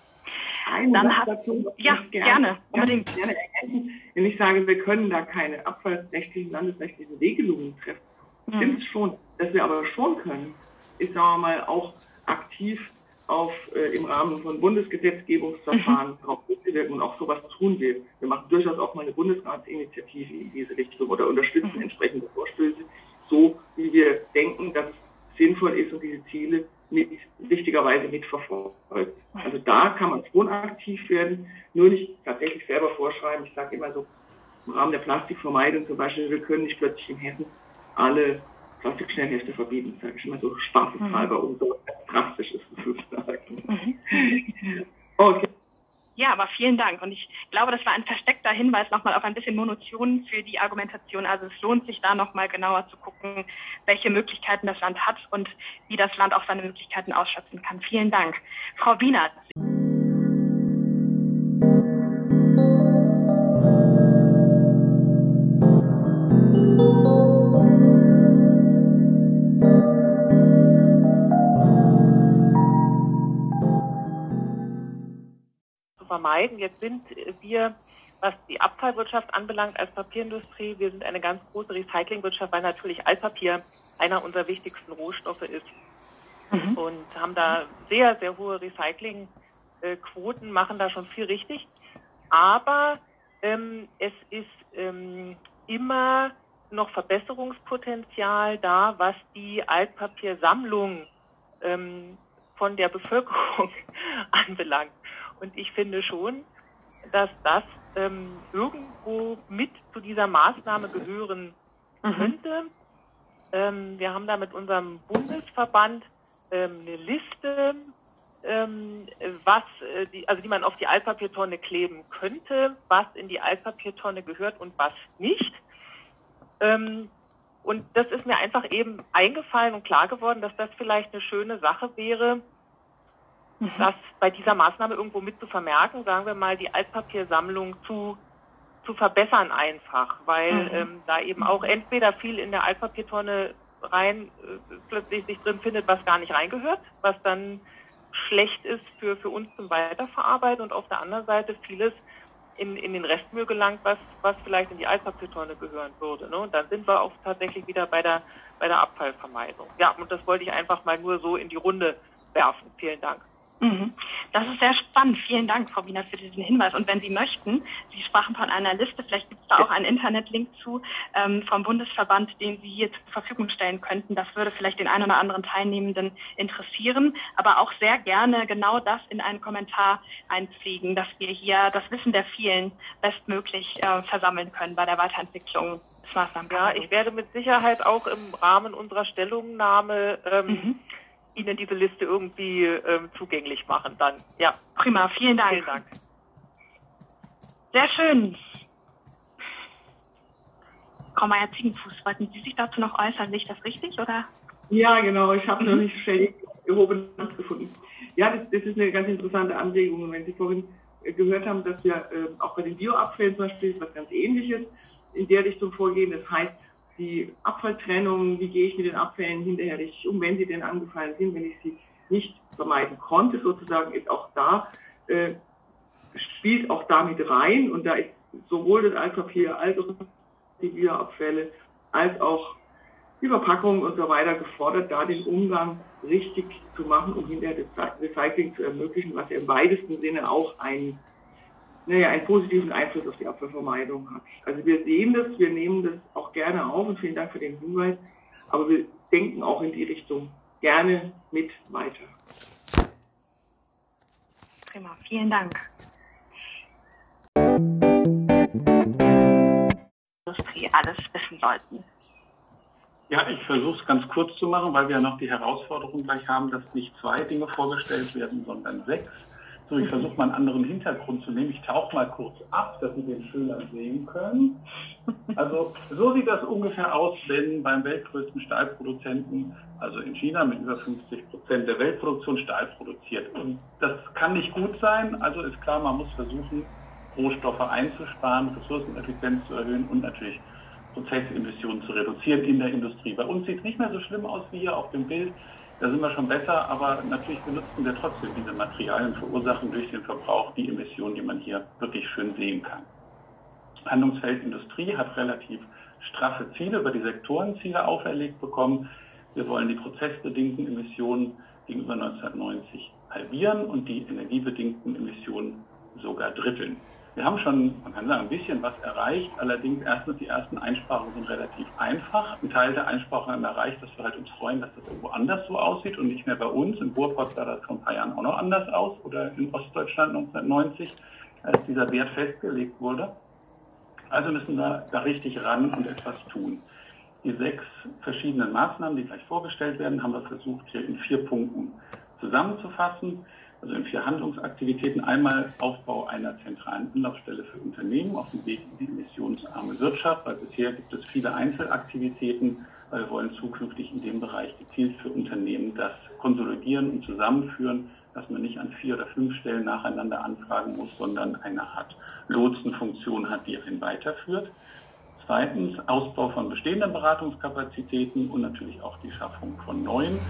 [SPEAKER 3] Einen
[SPEAKER 2] Dann hat-
[SPEAKER 3] dazu,
[SPEAKER 2] ja,
[SPEAKER 3] ganz
[SPEAKER 2] gerne, unbedingt.
[SPEAKER 3] Gerne ergänzen, wenn ich sage, wir können da keine abfallsrechtlichen, landesrechtlichen Regelungen treffen.
[SPEAKER 2] Mhm.
[SPEAKER 3] Stimmt schon. Dass wir aber schon können, ist, sagen wir mal, auch aktiv auf, äh, im Rahmen von Bundesgesetzgebungsverfahren
[SPEAKER 2] Mhm.
[SPEAKER 3] darauf wirken und auch sowas tun wir. Wir machen durchaus auch mal eine Bundesratsinitiative in diese Richtung oder unterstützen
[SPEAKER 2] Mhm.
[SPEAKER 3] entsprechende Vorstöße, so wie wir denken, dass es sinnvoll ist und diese Ziele mit, richtigerweise mitverfolgt. Also da kann man schon aktiv werden, nur nicht tatsächlich selber vorschreiben. Ich sage immer so, im Rahmen der Plastikvermeidung zum Beispiel, wir können nicht plötzlich in Hessen alle Plastikschnellhefte verbieten, sage ich immer so spaßeshalber, um so drastisch ist es sozusagen. Okay.
[SPEAKER 2] Ja, aber vielen Dank. Und ich glaube, das war ein versteckter Hinweis nochmal auf ein bisschen Munition für die Argumentation. Also es lohnt sich da nochmal genauer zu gucken, welche Möglichkeiten das Land hat und wie das Land auch seine Möglichkeiten ausschöpfen kann. Vielen Dank. Frau Wienert.
[SPEAKER 7] Vermeiden. Jetzt sind wir, was die Abfallwirtschaft anbelangt, als Papierindustrie, wir sind eine ganz große Recyclingwirtschaft, weil natürlich Altpapier einer unserer wichtigsten Rohstoffe ist. Und haben da sehr, sehr hohe Recyclingquoten, machen da schon viel richtig. Aber ähm, es ist ähm, immer noch Verbesserungspotenzial da, was die Altpapiersammlung ähm, von der Bevölkerung anbelangt. Und ich finde schon, dass das ähm, irgendwo mit zu dieser Maßnahme gehören könnte. Ähm, wir haben da mit unserem Bundesverband ähm, eine Liste, ähm, was äh, die, also die man auf die Altpapiertonne kleben könnte, was in die Altpapiertonne gehört und was nicht. Ähm, und das ist mir einfach eben eingefallen und klar geworden, dass das vielleicht eine schöne Sache wäre, das bei dieser Maßnahme irgendwo mit zu vermerken, sagen wir mal, die Altpapiersammlung zu, zu verbessern einfach, weil
[SPEAKER 2] Mhm.
[SPEAKER 7] ähm, da eben auch entweder viel in der Altpapiertonne rein äh, plötzlich sich drin findet, was gar nicht reingehört, was dann schlecht ist für, für uns zum Weiterverarbeiten und auf der anderen Seite vieles in, in den Restmüll gelangt, was, was vielleicht in die Altpapiertonne gehören würde. Ne? Und dann sind wir auch tatsächlich wieder bei der, bei der Abfallvermeidung. Ja, und das wollte ich einfach mal nur so in die Runde werfen. Vielen Dank.
[SPEAKER 2] Mhm. Das ist sehr spannend. Vielen Dank, Frau Wiener, für diesen Hinweis. Und wenn Sie möchten, Sie sprachen von einer Liste, vielleicht gibt es da auch einen Internetlink zu ähm, vom Bundesverband, den Sie hier zur Verfügung stellen könnten. Das würde vielleicht den einen oder anderen Teilnehmenden interessieren, aber auch sehr gerne genau das in einen Kommentar einpflegen, dass wir hier das Wissen der vielen bestmöglich äh, versammeln können bei der Weiterentwicklung des
[SPEAKER 7] Ja,
[SPEAKER 2] Maßnahmenkatalogs.
[SPEAKER 7] ich werde mit Sicherheit auch im Rahmen unserer Stellungnahme ähm,
[SPEAKER 2] Mhm.
[SPEAKER 7] Ihnen diese Liste irgendwie ähm, zugänglich machen. Dann, ja,
[SPEAKER 2] Prima, vielen Dank.
[SPEAKER 7] vielen Dank.
[SPEAKER 2] Sehr schön. Frau Meier-Ziegenfuß, wollten Sie sich dazu noch äußern? Sehe ich das richtig, oder?
[SPEAKER 3] Ja, genau. Ich habe noch nicht schnell gehobene Hand gefunden. Ja, das, das ist eine ganz interessante Anregung. Und wenn Sie vorhin äh, gehört haben, dass wir äh, auch bei den Bioabfällen zum Beispiel was ganz Ähnliches in der Richtung vorgehen. Das heißt, die Abfalltrennung, wie gehe ich mit den Abfällen hinterher richtig um, wenn sie denn angefallen sind, wenn ich sie nicht vermeiden konnte, sozusagen, ist auch da, äh, spielt auch damit rein. Und da ist sowohl das Altpapier als auch die Bioabfälle als auch die Verpackung und so weiter gefordert, da den Umgang richtig zu machen, um hinterher das Recycling zu ermöglichen, was ja im weitesten Sinne auch ein naja, einen positiven Einfluss auf die Abfallvermeidung hat. Also wir sehen das, wir nehmen das auch gerne auf und vielen Dank für den Hinweis, aber wir denken auch in die Richtung gerne mit weiter.
[SPEAKER 2] Prima, vielen Dank. Industrie alles wissen sollten.
[SPEAKER 4] Ja, ich versuche es ganz kurz zu machen, weil wir ja noch die Herausforderung gleich haben, dass nicht zwei Dinge vorgestellt werden, sondern sechs. So, ich versuche mal einen anderen Hintergrund zu nehmen. Ich tauche mal kurz ab, dass Sie den schöner sehen können. Also so sieht das ungefähr aus, wenn beim weltgrößten Stahlproduzenten, also in China mit über 50 Prozent der Weltproduktion Stahl produziert. Und das kann nicht gut sein. Also ist klar, man muss versuchen, Rohstoffe einzusparen, Ressourceneffizienz zu erhöhen und natürlich Prozessemissionen zu reduzieren in der Industrie. Bei uns sieht es nicht mehr so schlimm aus wie hier auf dem Bild. Da sind wir schon besser, aber natürlich benutzen wir trotzdem diese Materialien, verursachen durch den Verbrauch die Emissionen, die man hier wirklich schön sehen kann. Handlungsfeld Industrie hat relativ straffe Ziele über die Sektorenziele auferlegt bekommen. Wir wollen die prozessbedingten Emissionen gegenüber 1990 halbieren und die energiebedingten Emissionen sogar dritteln. Wir haben schon, man kann sagen, ein bisschen was erreicht. Allerdings erstens, die ersten Einsparungen sind relativ einfach. Ein Teil der Einsparungen haben erreicht, dass wir halt uns freuen, dass das irgendwo anders so aussieht und nicht mehr bei uns. In Ruhrpott sah das vor ein paar Jahren auch noch anders aus oder in Ostdeutschland 1990, als dieser Wert festgelegt wurde. Also müssen wir da richtig ran und etwas tun. Die sechs verschiedenen Maßnahmen, die gleich vorgestellt werden, haben wir versucht, hier in vier Punkten zusammenzufassen also in vier Handlungsaktivitäten. Einmal Aufbau einer zentralen Anlaufstelle für Unternehmen auf dem Weg in die emissionsarme Wirtschaft, weil bisher gibt es viele Einzelaktivitäten, weil wir wollen zukünftig in dem Bereich gezielt für Unternehmen das konsolidieren und zusammenführen, dass man nicht an vier oder fünf Stellen nacheinander anfragen muss, sondern eine Art Lotsenfunktion hat, die einen weiterführt. Zweitens Ausbau von bestehenden Beratungskapazitäten und natürlich auch die Schaffung von neuen.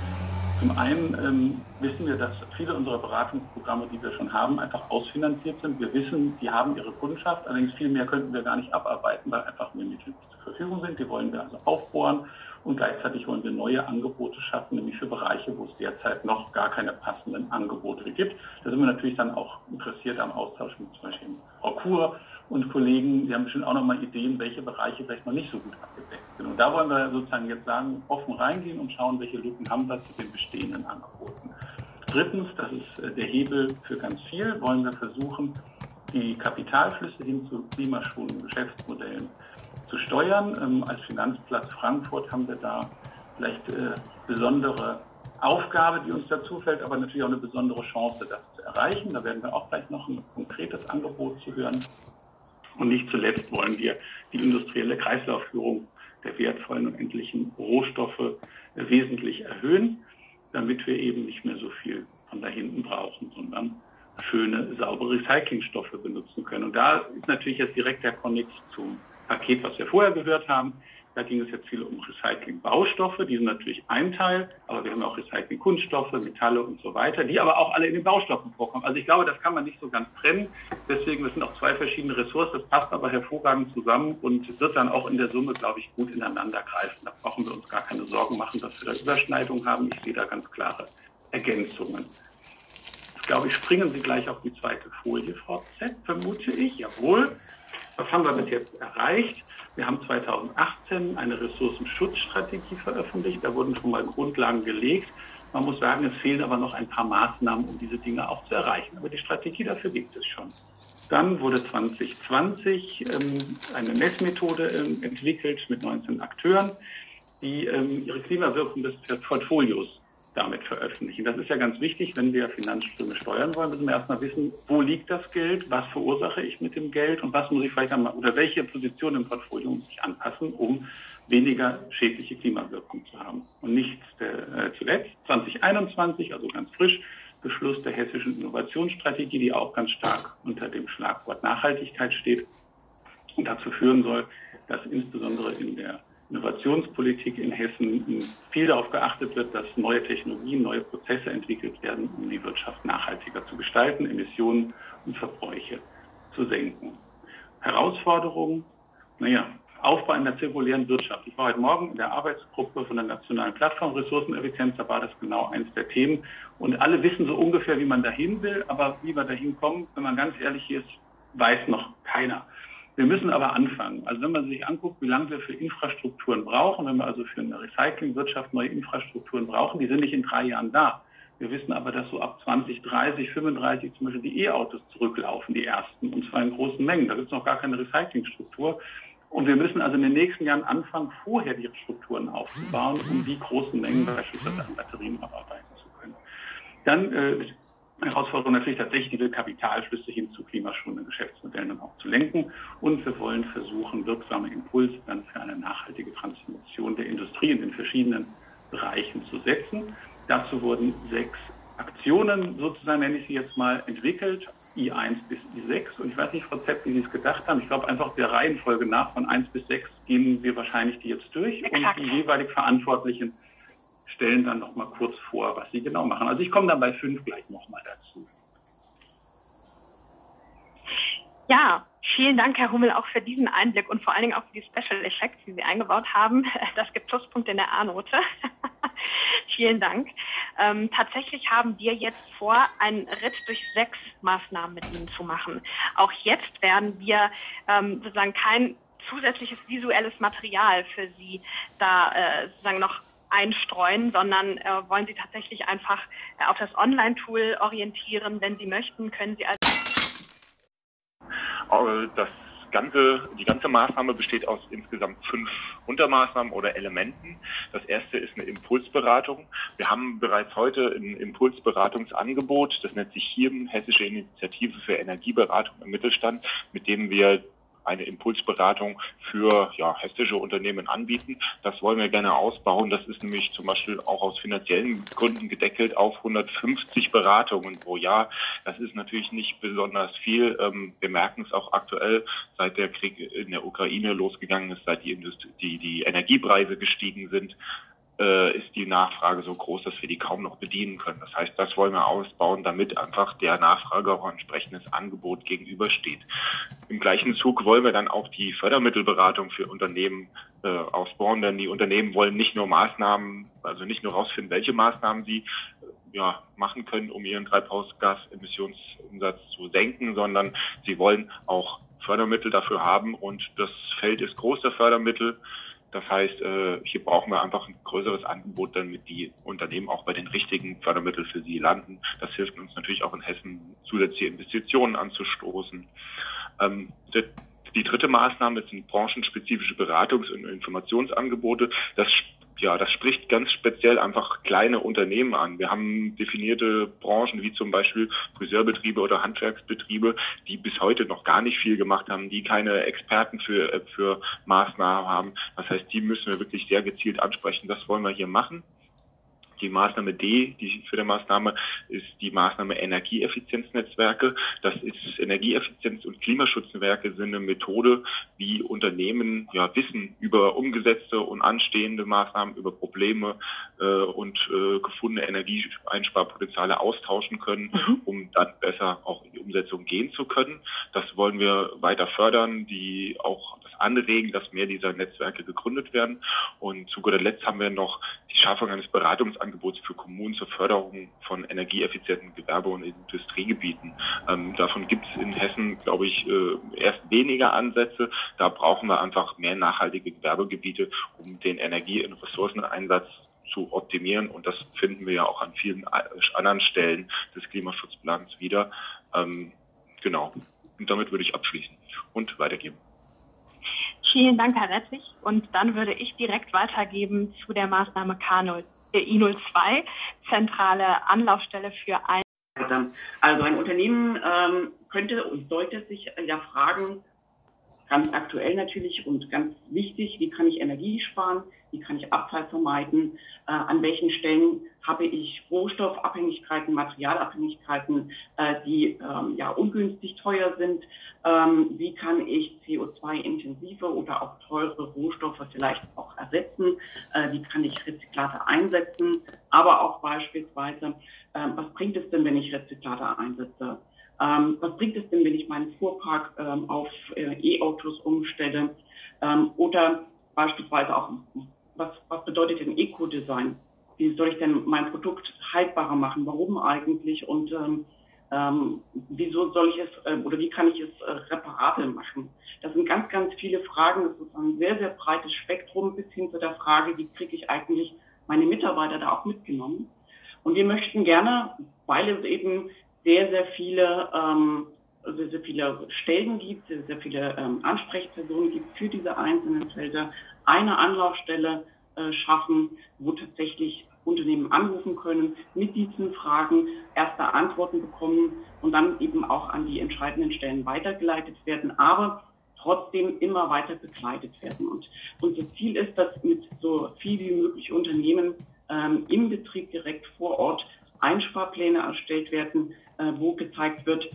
[SPEAKER 4] Zum einen ähm, wissen wir, dass viele unserer Beratungsprogramme, die wir schon haben, einfach ausfinanziert sind. Wir wissen, die haben ihre Kundschaft, allerdings viel mehr könnten wir gar nicht abarbeiten, weil einfach mehr Mittel zur Verfügung sind. Die wollen wir also aufbohren und gleichzeitig wollen wir neue Angebote schaffen, nämlich für Bereiche, wo es derzeit noch gar keine passenden Angebote gibt. Da sind wir natürlich dann auch interessiert am Austausch mit zum Beispiel Frau Kur und Kollegen, die haben bestimmt auch noch mal Ideen, welche Bereiche vielleicht noch nicht so gut abgedeckt sind. Und da wollen wir sozusagen jetzt sagen, offen reingehen und schauen, welche Lücken haben wir zu den bestehenden Angeboten. Drittens, das ist äh, der Hebel für ganz viel, wollen wir versuchen, die Kapitalflüsse hin zu klimaschonenden Geschäftsmodellen zu steuern. Ähm, als Finanzplatz Frankfurt haben wir da vielleicht äh, besondere Aufgabe, die uns dazu fällt, aber natürlich auch eine besondere Chance, das zu erreichen. Da werden wir auch gleich noch ein konkretes Angebot zu hören. Und nicht zuletzt wollen wir die industrielle Kreislaufführung der wertvollen und endlichen Rohstoffe wesentlich erhöhen, damit wir eben nicht mehr so viel von da hinten brauchen, sondern schöne, saubere Recyclingstoffe benutzen können. Und da ist natürlich jetzt direkt der Konnex zum Paket, was wir vorher gehört haben. Da ging es jetzt viel um Recycling-Baustoffe, die sind natürlich ein Teil, aber wir haben auch Recycling-Kunststoffe, Metalle und so weiter, die aber auch alle in den Baustoffen vorkommen. Also ich glaube, das kann man nicht so ganz trennen. Deswegen, das sind auch zwei verschiedene Ressourcen, das passt aber hervorragend zusammen und wird dann auch in der Summe, glaube ich, gut ineinander greifen. Da brauchen wir uns gar keine Sorgen machen, dass wir da Überschneidungen haben. Ich sehe da ganz klare Ergänzungen. Ich glaube, ich springen Sie gleich auf die zweite Folie, Frau Z, vermute ich. Jawohl. Was haben wir bis jetzt erreicht? Wir haben 2018 eine Ressourcenschutzstrategie veröffentlicht. Da wurden schon mal Grundlagen gelegt. Man muss sagen, es fehlen aber noch ein paar Maßnahmen, um diese Dinge auch zu erreichen. Aber die Strategie dafür gibt es schon. Dann wurde 2020 ähm, eine Messmethode ähm, entwickelt mit 19 Akteuren, die ähm, ihre Klimawirkung des Portfolios damit veröffentlichen. Das ist ja ganz wichtig, wenn wir Finanzströme steuern wollen, müssen wir erstmal wissen, wo liegt das Geld, was verursache ich mit dem Geld und was muss ich vielleicht einmal, oder welche Position im Portfolio muss ich anpassen, um weniger schädliche Klimawirkung zu haben. Und nicht äh, zuletzt 2021, also ganz frisch, Beschluss der hessischen Innovationsstrategie, die auch ganz stark unter dem Schlagwort Nachhaltigkeit steht und dazu führen soll, dass insbesondere in der Innovationspolitik in Hessen viel darauf geachtet wird, dass neue Technologien, neue Prozesse entwickelt werden, um die Wirtschaft nachhaltiger zu gestalten, Emissionen und Verbräuche zu senken. Herausforderungen, naja, Aufbau einer zirkulären Wirtschaft. Ich war heute Morgen in der Arbeitsgruppe von der Nationalen Plattform Ressourceneffizienz, da war das genau eins der Themen. Und alle wissen so ungefähr, wie man dahin will, aber wie wir dahin kommen, wenn man ganz ehrlich ist, weiß noch keiner. Wir müssen aber anfangen. Also wenn man sich anguckt, wie lange wir für Infrastrukturen brauchen, wenn wir also für eine Recyclingwirtschaft neue Infrastrukturen brauchen, die sind nicht in drei Jahren da. Wir wissen aber, dass so ab 2030, 35 zum Beispiel die E-Autos zurücklaufen, die ersten, und zwar in großen Mengen. Da gibt es noch gar keine Recyclingstruktur. Und wir müssen also in den nächsten Jahren anfangen, vorher die Strukturen aufzubauen, um die großen Mengen beispielsweise an Batterien abarbeiten zu können. Dann äh, Herausforderung natürlich tatsächlich diese Kapitalflüsse hin zu klimaschonenden Geschäftsmodellen dann auch zu lenken. Und wir wollen versuchen, wirksame Impulse dann für eine nachhaltige Transformation der Industrie in den verschiedenen Bereichen zu setzen. Dazu wurden sechs Aktionen, sozusagen nenne ich sie jetzt mal, entwickelt, I1 bis I6. Und ich weiß nicht, Frau Zepp, wie Sie es gedacht haben. Ich glaube einfach der Reihenfolge nach von 1 bis 6 gehen wir wahrscheinlich die jetzt durch Exakt. und die jeweilig Verantwortlichen stellen dann noch mal kurz vor, was sie genau machen. Also ich komme dann bei 5 gleich noch mal dazu.
[SPEAKER 2] Ja, vielen Dank, Herr Hummel, auch für diesen Einblick und vor allen Dingen auch für die Special Effects, die Sie eingebaut haben. Das gibt Pluspunkte in der A-Note. vielen Dank. Ähm, tatsächlich haben wir jetzt vor, einen Ritt durch sechs Maßnahmen mit Ihnen zu machen. Auch jetzt werden wir ähm, sozusagen kein zusätzliches visuelles Material für Sie da äh, sozusagen noch einstreuen, sondern äh, wollen Sie tatsächlich einfach äh, auf das Online-Tool orientieren. Wenn Sie möchten, können Sie als
[SPEAKER 8] das ganze, die ganze Maßnahme besteht aus insgesamt fünf Untermaßnahmen oder Elementen. Das erste ist eine Impulsberatung. Wir haben bereits heute ein Impulsberatungsangebot, das nennt sich hier Hessische Initiative für Energieberatung im Mittelstand, mit dem wir eine Impulsberatung für ja, hessische Unternehmen anbieten. Das wollen wir gerne ausbauen. Das ist nämlich zum Beispiel auch aus finanziellen Gründen gedeckelt auf 150 Beratungen pro Jahr. Das ist natürlich nicht besonders viel. Ähm, wir merken es auch aktuell, seit der Krieg in der Ukraine losgegangen ist, seit die, Industrie, die, die Energiepreise gestiegen sind äh, ist die Nachfrage so groß, dass wir die kaum noch bedienen können. Das heißt, das wollen wir ausbauen, damit einfach der Nachfrage auch ein entsprechendes Angebot gegenübersteht. Im gleichen Zug wollen wir dann auch die Fördermittelberatung für Unternehmen äh, ausbauen, denn die Unternehmen wollen nicht nur Maßnahmen, also nicht nur rausfinden, welche Maßnahmen sie äh, ja, machen können, um ihren Treibhausgasemissionsumsatz zu senken, sondern sie wollen auch Fördermittel dafür haben und das Feld ist groß der Fördermittel. Das heißt, äh, hier brauchen wir einfach ein größeres Angebot, damit die Unternehmen auch bei den richtigen Fördermitteln für sie landen. Das hilft uns natürlich auch in Hessen, zusätzliche Investitionen anzustoßen. Ähm, die dritte Maßnahme sind branchenspezifische Beratungs- und Informationsangebote. Das ja, das spricht ganz speziell einfach kleine Unternehmen an. Wir haben definierte Branchen wie zum Beispiel Friseurbetriebe oder Handwerksbetriebe, die bis heute noch gar nicht viel gemacht haben, die keine Experten für, äh, für Maßnahmen haben. Das heißt, die müssen wir wirklich sehr gezielt ansprechen. Das wollen wir hier machen. Die Maßnahme D, die für die Maßnahme ist die Maßnahme Energieeffizienznetzwerke. Das ist Energieeffizienz- und Klimaschutznetzwerke sind eine Methode, wie Unternehmen ja Wissen über umgesetzte und anstehende Maßnahmen, über Probleme äh, und äh, gefundene Energieeinsparpotenziale austauschen können, mhm. um dann besser auch in die Umsetzung gehen zu können. Das wollen wir weiter fördern, die auch anregen, dass mehr dieser Netzwerke gegründet werden. Und zu guter Letzt haben wir noch die Schaffung eines Beratungsangebots für Kommunen zur Förderung von energieeffizienten Gewerbe- und Industriegebieten. Ähm, davon gibt es in Hessen, glaube ich, äh, erst weniger Ansätze. Da brauchen wir einfach mehr nachhaltige Gewerbegebiete, um den Energie- und Ressourceneinsatz zu optimieren. Und das finden wir ja auch an vielen anderen Stellen des Klimaschutzplans wieder. Ähm, genau. Und damit würde ich abschließen und weitergeben.
[SPEAKER 2] Vielen Dank, Herr Rettich. Und dann würde ich direkt weitergeben zu der Maßnahme K0, äh, I02, zentrale Anlaufstelle für ein.
[SPEAKER 9] Also ein Unternehmen ähm, könnte und sollte sich ja fragen, ganz aktuell natürlich und ganz wichtig, wie kann ich Energie sparen, wie kann ich Abfall vermeiden, äh, an welchen Stellen habe ich Rohstoffabhängigkeiten, Materialabhängigkeiten, äh, die ähm, ja ungünstig teuer sind, ähm, wie kann ich CO2-intensive oder auch teure Rohstoffe vielleicht auch ersetzen, äh, wie kann ich Rezyklate einsetzen, aber auch beispielsweise, äh, was bringt es denn, wenn ich Rezyklate einsetze? Ähm, was bringt es denn, wenn ich meinen Fuhrpark ähm, auf äh, E-Autos umstelle? Ähm, oder beispielsweise auch, was, was bedeutet denn Eco-Design? Wie soll ich denn mein Produkt haltbarer machen? Warum eigentlich? Und ähm, Ähm, wieso soll ich es äh, oder wie kann ich es äh, reparabel machen? Das sind ganz, ganz viele Fragen. Das ist ein sehr, sehr breites Spektrum bis hin zu der Frage, wie kriege ich eigentlich meine Mitarbeiter da auch mitgenommen? Und wir möchten gerne, weil es eben sehr, sehr viele, ähm, sehr, sehr viele Stellen gibt, sehr, sehr viele ähm, Ansprechpersonen gibt für diese einzelnen Felder, eine Anlaufstelle äh, schaffen, wo tatsächlich Unternehmen anrufen können, mit diesen Fragen erste Antworten bekommen und dann eben auch an die entscheidenden Stellen weitergeleitet werden, aber trotzdem immer weiter begleitet werden. Und unser Ziel ist, dass mit so viel wie möglich Unternehmen ähm, im Betrieb direkt vor Ort Einsparpläne erstellt werden, äh, wo gezeigt wird,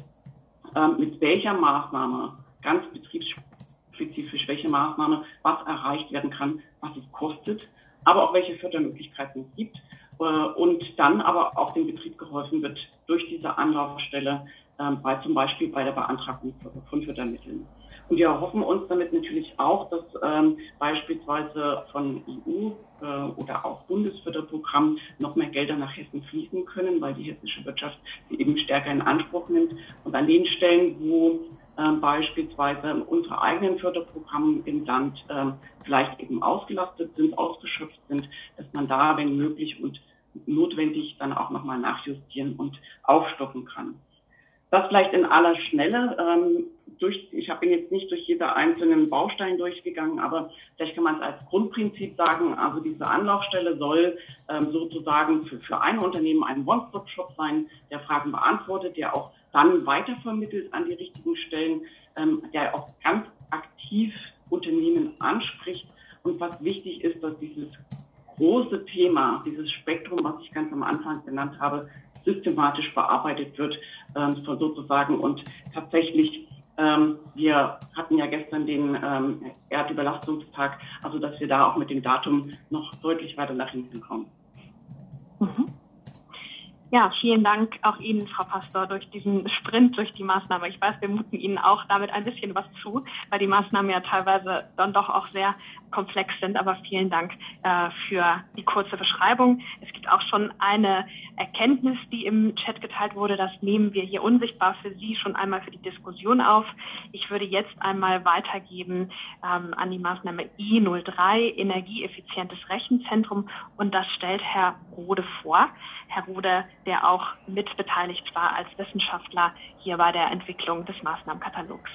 [SPEAKER 9] äh, mit welcher Maßnahme, ganz betriebsspezifisch, welche Maßnahme, was erreicht werden kann, was es kostet aber auch welche Fördermöglichkeiten es gibt. Äh, und dann aber auch dem Betrieb geholfen wird durch diese Anlaufstelle, ähm, bei, zum Beispiel bei der Beantragung von Fördermitteln. Und wir hoffen uns damit natürlich auch, dass ähm, beispielsweise von EU äh, oder auch Bundesförderprogramm noch mehr Gelder nach Hessen fließen können, weil die hessische Wirtschaft sie eben stärker in Anspruch nimmt. Und an den Stellen, wo ähm, beispielsweise unsere eigenen Förderprogramme im Land ähm, vielleicht eben ausgelastet sind, ausgeschöpft sind, dass man da, wenn möglich und notwendig, dann auch nochmal nachjustieren und aufstocken kann. Das vielleicht in aller Schnelle. Ähm, durch, ich bin jetzt nicht durch jede einzelnen Baustein durchgegangen, aber vielleicht kann man es als Grundprinzip sagen. Also diese Anlaufstelle soll ähm, sozusagen für, für ein Unternehmen ein One-Stop-Shop sein, der Fragen beantwortet, der auch dann weitervermittelt an die richtigen Stellen, ähm, der auch ganz aktiv Unternehmen anspricht. Und was wichtig ist, dass dieses große Thema, dieses Spektrum, was ich ganz am Anfang genannt habe, systematisch bearbeitet wird, ähm, sozusagen. Und tatsächlich, ähm, wir hatten ja gestern den ähm, Erdüberlastungstag, also dass wir da auch mit dem Datum noch deutlich weiter nach hinten kommen.
[SPEAKER 2] Mhm. Ja, vielen Dank auch Ihnen, Frau Pastor, durch diesen Sprint durch die Maßnahme. Ich weiß, wir muten Ihnen auch damit ein bisschen was zu, weil die Maßnahmen ja teilweise dann doch auch sehr komplex sind. Aber vielen Dank äh, für die kurze Beschreibung. Es gibt auch schon eine Erkenntnis, die im Chat geteilt wurde. Das nehmen wir hier unsichtbar für Sie schon einmal für die Diskussion auf. Ich würde jetzt einmal weitergeben ähm, an die Maßnahme I03, energieeffizientes Rechenzentrum. Und das stellt Herr Rode vor. Herr Rode, der auch mitbeteiligt war als Wissenschaftler hier bei der Entwicklung des Maßnahmenkatalogs.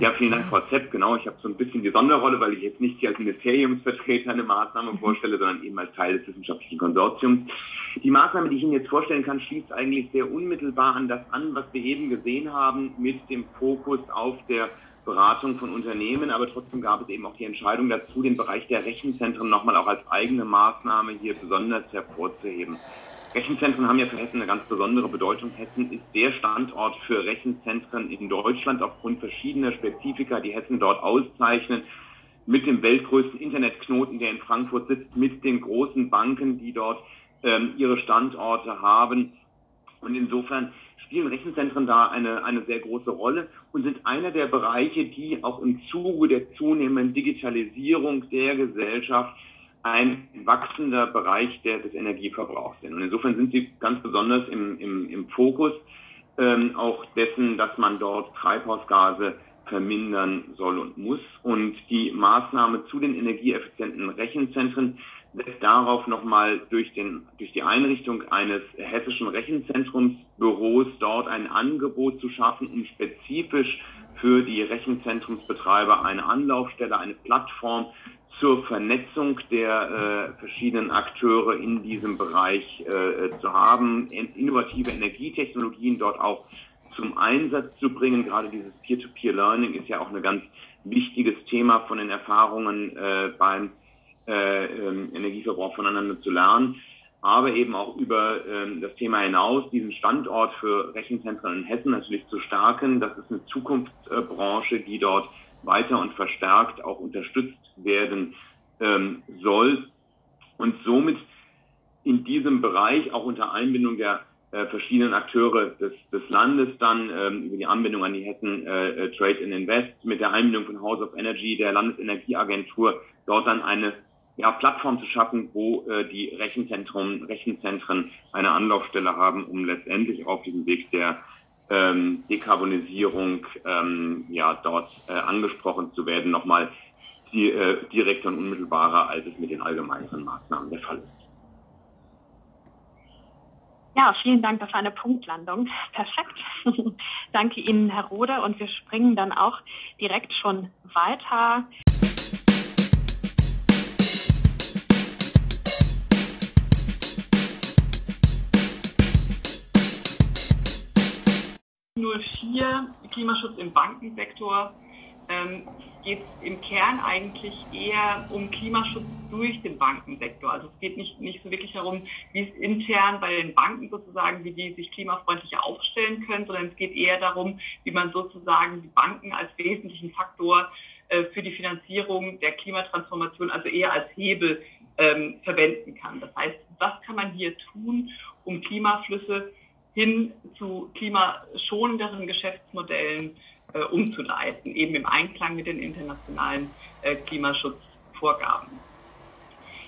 [SPEAKER 10] Ja, vielen Dank, Frau Zepp. Genau, ich habe so ein bisschen die Sonderrolle, weil ich jetzt nicht hier als Ministeriumsvertreter eine Maßnahme vorstelle, sondern eben als Teil des wissenschaftlichen Konsortiums. Die Maßnahme, die ich Ihnen jetzt vorstellen kann, schließt eigentlich sehr unmittelbar an das an, was wir eben gesehen haben, mit dem Fokus auf der Beratung von Unternehmen, aber trotzdem gab es eben auch die Entscheidung dazu, den Bereich der Rechenzentren nochmal auch als eigene Maßnahme hier besonders hervorzuheben. Rechenzentren haben ja für Hessen eine ganz besondere Bedeutung. Hessen ist der Standort für Rechenzentren in Deutschland aufgrund verschiedener Spezifika, die Hessen dort auszeichnen. Mit dem weltgrößten Internetknoten, der in Frankfurt sitzt, mit den großen Banken, die dort ähm, ihre Standorte haben. Und insofern spielen Rechenzentren da eine, eine sehr große Rolle und sind einer der Bereiche, die auch im Zuge der zunehmenden Digitalisierung der Gesellschaft ein wachsender Bereich der, des Energieverbrauchs sind. Und insofern sind sie ganz besonders im, im, im Fokus ähm, auch dessen, dass man dort Treibhausgase vermindern soll und muss. Und die Maßnahme zu den energieeffizienten Rechenzentren lässt darauf nochmal durch, den, durch die Einrichtung eines hessischen Rechenzentrumsbüros dort ein Angebot zu schaffen, um spezifisch für die Rechenzentrumsbetreiber eine Anlaufstelle, eine Plattform zur Vernetzung der äh, verschiedenen Akteure in diesem Bereich äh, zu haben, innovative Energietechnologien dort auch zum Einsatz zu bringen. Gerade dieses Peer-to-Peer-Learning ist ja auch ein ganz wichtiges Thema von den Erfahrungen äh, beim äh, ähm, Energieverbrauch voneinander zu lernen, aber eben auch über ähm, das Thema hinaus diesen Standort für Rechenzentren in Hessen natürlich zu stärken. Das ist eine Zukunftsbranche, die dort weiter und verstärkt auch unterstützt werden ähm, soll. Und somit in diesem Bereich auch unter Einbindung der äh, verschiedenen Akteure des, des Landes dann ähm, über die Anbindung an die Hessen äh, äh Trade and Invest mit der Einbindung von House of Energy, der Landesenergieagentur, dort dann eine ja, Plattform zu schaffen, wo äh, die Rechenzentren, Rechenzentren eine Anlaufstelle haben, um letztendlich auf diesem Weg der ähm, Dekarbonisierung ähm, ja dort äh, angesprochen zu werden, nochmal die, äh, direkter und unmittelbarer, als es mit den allgemeineren Maßnahmen der Fall ist.
[SPEAKER 2] Ja, vielen Dank, das war eine Punktlandung. Perfekt. Danke Ihnen, Herr Rode. Und wir springen dann auch direkt schon weiter.
[SPEAKER 11] 04 Klimaschutz im Bankensektor ähm, geht es im Kern eigentlich eher um Klimaschutz durch den Bankensektor. Also es geht nicht, nicht so wirklich darum, wie es intern bei den Banken sozusagen, wie die sich klimafreundlicher aufstellen können, sondern es geht eher darum, wie man sozusagen die Banken als wesentlichen Faktor äh, für die Finanzierung der Klimatransformation, also eher als Hebel ähm, verwenden kann. Das heißt, was kann man hier tun, um Klimaflüsse hin zu klimaschonenderen Geschäftsmodellen äh, umzuleiten, eben im Einklang mit den internationalen äh, Klimaschutzvorgaben.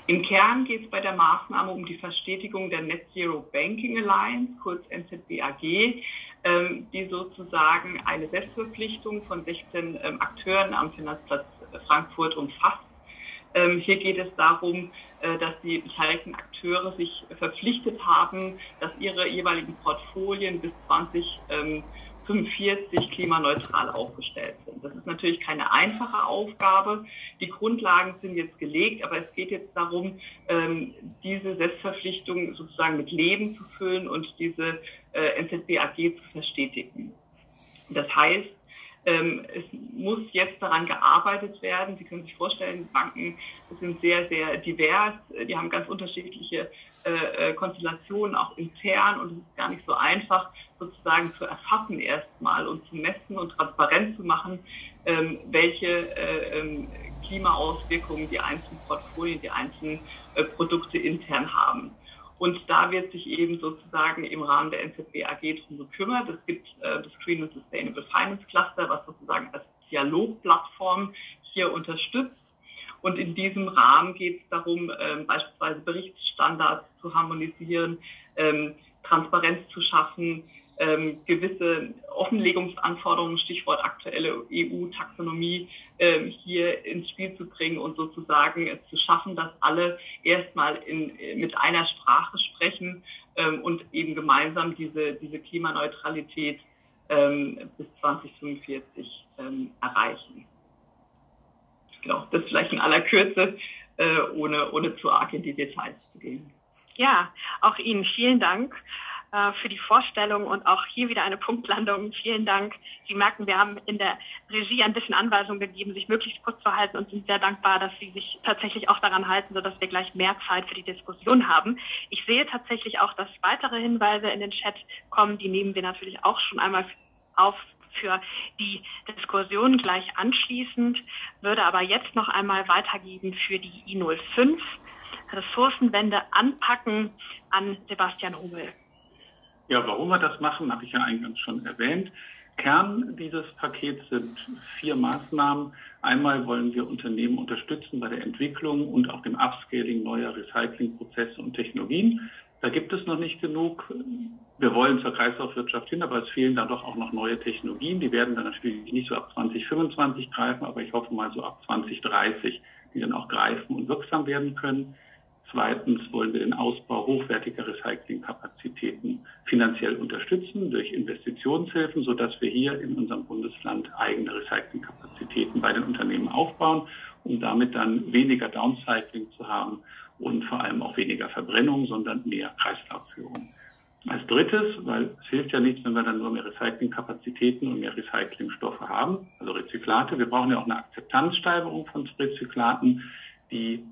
[SPEAKER 11] Im Kern geht es bei der Maßnahme um die Verstetigung der Net Zero Banking Alliance, kurz NZBAG, ähm, die sozusagen eine Selbstverpflichtung von 16 ähm, Akteuren am Finanzplatz Frankfurt umfasst ähm, hier geht es darum, äh, dass die beteiligten Akteure sich verpflichtet haben, dass ihre jeweiligen Portfolien bis 2045 ähm, klimaneutral aufgestellt sind. Das ist natürlich keine einfache Aufgabe. Die Grundlagen sind jetzt gelegt, aber es geht jetzt darum, ähm, diese Selbstverpflichtung sozusagen mit Leben zu füllen und diese äh, NZBAG zu verstetigen. Das heißt, ähm, es muss jetzt daran gearbeitet werden. Sie können sich vorstellen, Banken sind sehr, sehr divers. Die haben ganz unterschiedliche äh, äh, Konstellationen auch intern und es ist gar nicht so einfach, sozusagen zu erfassen erstmal und zu messen und transparent zu machen, ähm, welche äh, ähm, Klimaauswirkungen die einzelnen Portfolien, die einzelnen äh, Produkte intern haben. Und da wird sich eben sozusagen im Rahmen der NZB AG drum gekümmert. Es gibt äh, das Green and Sustainable Finance Cluster, was sozusagen als Dialogplattform hier unterstützt. Und in diesem Rahmen geht es darum, ähm, beispielsweise Berichtsstandards zu harmonisieren, ähm, Transparenz zu schaffen, ähm, gewisse Offenlegungsanforderungen, Stichwort aktuelle EU-Taxonomie, ähm, hier ins Spiel zu bringen und sozusagen es zu schaffen, dass alle erstmal in, mit einer Sprache sprechen ähm, und eben gemeinsam diese, diese Klimaneutralität ähm, bis 2045 ähm, erreichen. Genau, das vielleicht in aller Kürze, äh, ohne, ohne zu arg in die Details zu gehen.
[SPEAKER 2] Ja, auch Ihnen vielen Dank. Äh, für die Vorstellung und auch hier wieder eine Punktlandung. Vielen Dank. Sie merken, wir haben in der Regie ein bisschen Anweisungen gegeben, sich möglichst kurz zu halten und sind sehr dankbar, dass Sie sich tatsächlich auch daran halten, sodass wir gleich mehr Zeit für die Diskussion haben. Ich sehe tatsächlich auch, dass weitere Hinweise in den Chat kommen. Die nehmen wir natürlich auch schon einmal auf für die Diskussion gleich anschließend, würde aber jetzt noch einmal weitergeben für die I05. Ressourcenwende anpacken an Sebastian Hummel.
[SPEAKER 4] Ja, warum wir das machen, habe ich ja eingangs schon erwähnt. Kern dieses Pakets sind vier Maßnahmen. Einmal wollen wir Unternehmen unterstützen bei der Entwicklung und auch dem Upscaling neuer Recyclingprozesse und Technologien. Da gibt es noch nicht genug. Wir wollen zur Kreislaufwirtschaft hin, aber es fehlen da doch auch noch neue Technologien. Die werden dann natürlich nicht so ab 2025 greifen, aber ich hoffe mal so ab 2030, die dann auch greifen und wirksam werden können. Zweitens wollen wir den Ausbau hochwertiger Recyclingkapazitäten finanziell unterstützen durch Investitionshilfen, sodass wir hier in unserem Bundesland eigene Recyclingkapazitäten bei den Unternehmen aufbauen, um damit dann weniger Downcycling zu haben und vor allem auch weniger Verbrennung, sondern mehr Kreislaufführung. Als drittes, weil es hilft ja nichts, wenn wir dann nur mehr Recyclingkapazitäten und mehr Recyclingstoffe haben, also Rezyklate. Wir brauchen ja auch eine Akzeptanzsteigerung von Rezyklaten. Die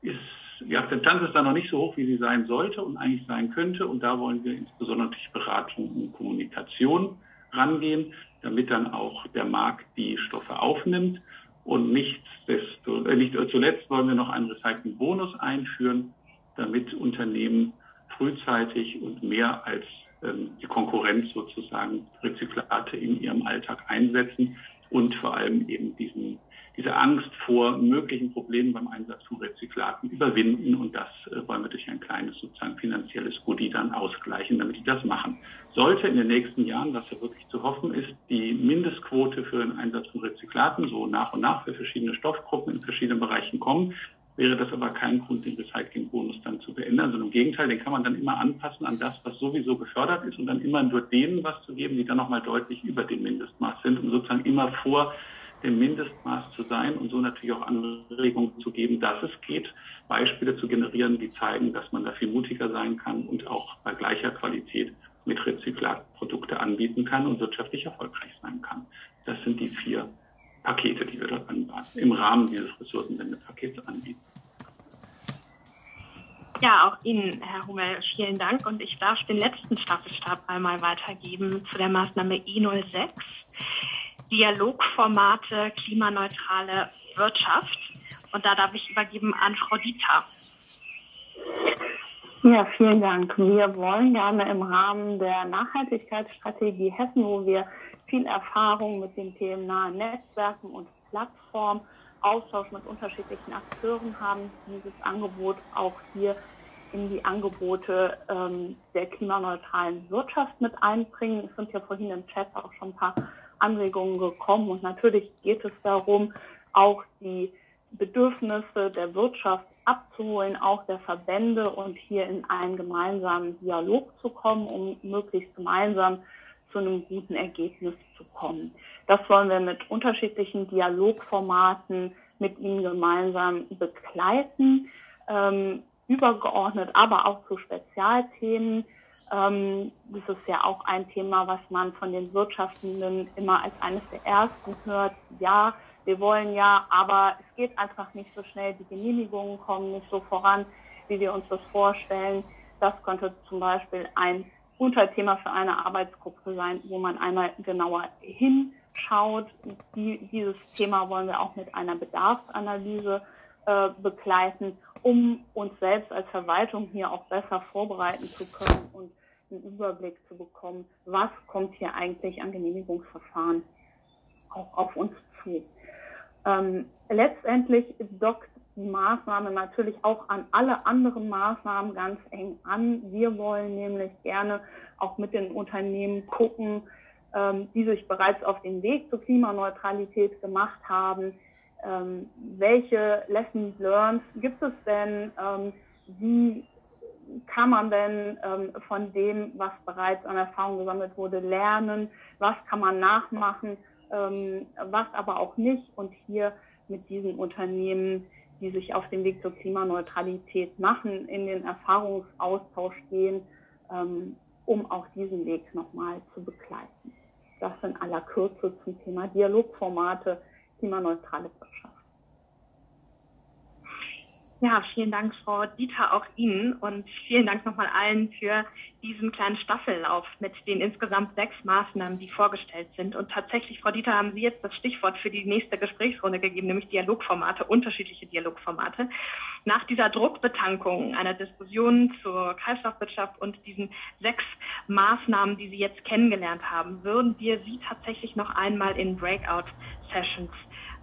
[SPEAKER 4] ist die Akzeptanz ist da noch nicht so hoch, wie sie sein sollte und eigentlich sein könnte. Und da wollen wir insbesondere durch Beratung und Kommunikation rangehen, damit dann auch der Markt die Stoffe aufnimmt. Und nicht, desto, äh, nicht zuletzt wollen wir noch einen Recycling-Bonus einführen, damit Unternehmen frühzeitig und mehr als ähm, die Konkurrenz sozusagen Rezyklate in ihrem Alltag einsetzen und vor allem eben diesen diese Angst vor möglichen Problemen beim Einsatz von Rezyklaten überwinden und das äh, wollen wir durch ein kleines sozusagen finanzielles Goodie dann ausgleichen, damit die das machen. Sollte in den nächsten Jahren, was ja wirklich zu hoffen ist, die Mindestquote für den Einsatz von Rezyklaten so nach und nach für verschiedene Stoffgruppen in verschiedenen Bereichen kommen, wäre das aber kein Grund, den Recyclingbonus dann zu beändern, sondern im Gegenteil, den kann man dann immer anpassen an das, was sowieso gefördert ist und dann immer nur denen was zu geben, die dann nochmal deutlich über dem Mindestmaß sind, um sozusagen immer vor dem Mindestmaß zu sein und so natürlich auch Anregungen zu geben, dass es geht, Beispiele zu generieren, die zeigen, dass man da viel mutiger sein kann und auch bei gleicher Qualität mit Rezyklatprodukte anbieten kann und wirtschaftlich erfolgreich sein kann. Das sind die vier Pakete, die wir dort im Rahmen dieses Ressourcenwendepakets anbieten.
[SPEAKER 2] Ja, auch Ihnen, Herr Hummel, vielen Dank. Und ich darf den letzten Staffelstab einmal weitergeben zu der Maßnahme I06. Dialogformate klimaneutrale Wirtschaft. Und da darf ich übergeben an Frau Dieter.
[SPEAKER 12] Ja, vielen Dank. Wir wollen gerne im Rahmen der Nachhaltigkeitsstrategie Hessen, wo wir viel Erfahrung mit den Themen Netzwerken und Plattformen, Austausch mit unterschiedlichen Akteuren haben, dieses Angebot auch hier in die Angebote ähm, der klimaneutralen Wirtschaft mit einbringen. Es sind ja vorhin im Chat auch schon ein paar Anregungen gekommen. Und natürlich geht es darum, auch die Bedürfnisse der Wirtschaft abzuholen, auch der Verbände und hier in einen gemeinsamen Dialog zu kommen, um möglichst gemeinsam zu einem guten Ergebnis zu kommen. Das wollen wir mit unterschiedlichen Dialogformaten mit Ihnen gemeinsam begleiten, ähm, übergeordnet, aber auch zu Spezialthemen ähm, das ist ja auch ein Thema, was man von den Wirtschaftenden immer als eines der ersten hört. Ja, wir wollen ja, aber es geht einfach nicht so schnell. Die Genehmigungen kommen nicht so voran, wie wir uns das vorstellen. Das könnte zum Beispiel ein Unterthema für eine Arbeitsgruppe sein, wo man einmal genauer hinschaut. Die, dieses Thema wollen wir auch mit einer Bedarfsanalyse äh, begleiten, um uns selbst als Verwaltung hier auch besser vorbereiten zu können und einen Überblick zu bekommen, was kommt hier eigentlich an Genehmigungsverfahren auch auf uns zu. Ähm, letztendlich dockt die Maßnahme natürlich auch an alle anderen Maßnahmen ganz eng an. Wir wollen nämlich gerne auch mit den Unternehmen gucken, ähm, die sich bereits auf den Weg zur Klimaneutralität gemacht haben. Ähm, welche Lessons learned gibt es denn? Ähm, wie kann man denn ähm, von dem, was bereits an Erfahrung gesammelt wurde, lernen? Was kann man nachmachen? Ähm, was aber auch nicht? Und hier mit diesen Unternehmen, die sich auf den Weg zur Klimaneutralität machen, in den Erfahrungsaustausch gehen, ähm, um auch diesen Weg nochmal zu begleiten. Das in aller Kürze zum Thema Dialogformate klimaneutrale.
[SPEAKER 2] Ja, vielen Dank, Frau Dieter, auch Ihnen und vielen Dank nochmal allen für diesen kleinen Staffellauf mit den insgesamt sechs Maßnahmen, die vorgestellt sind. Und tatsächlich, Frau Dieter, haben Sie jetzt das Stichwort für die nächste Gesprächsrunde gegeben, nämlich Dialogformate, unterschiedliche Dialogformate. Nach dieser Druckbetankung einer Diskussion zur Kreislaufwirtschaft und diesen sechs Maßnahmen, die Sie jetzt kennengelernt haben, würden wir Sie tatsächlich noch einmal in Breakout-Sessions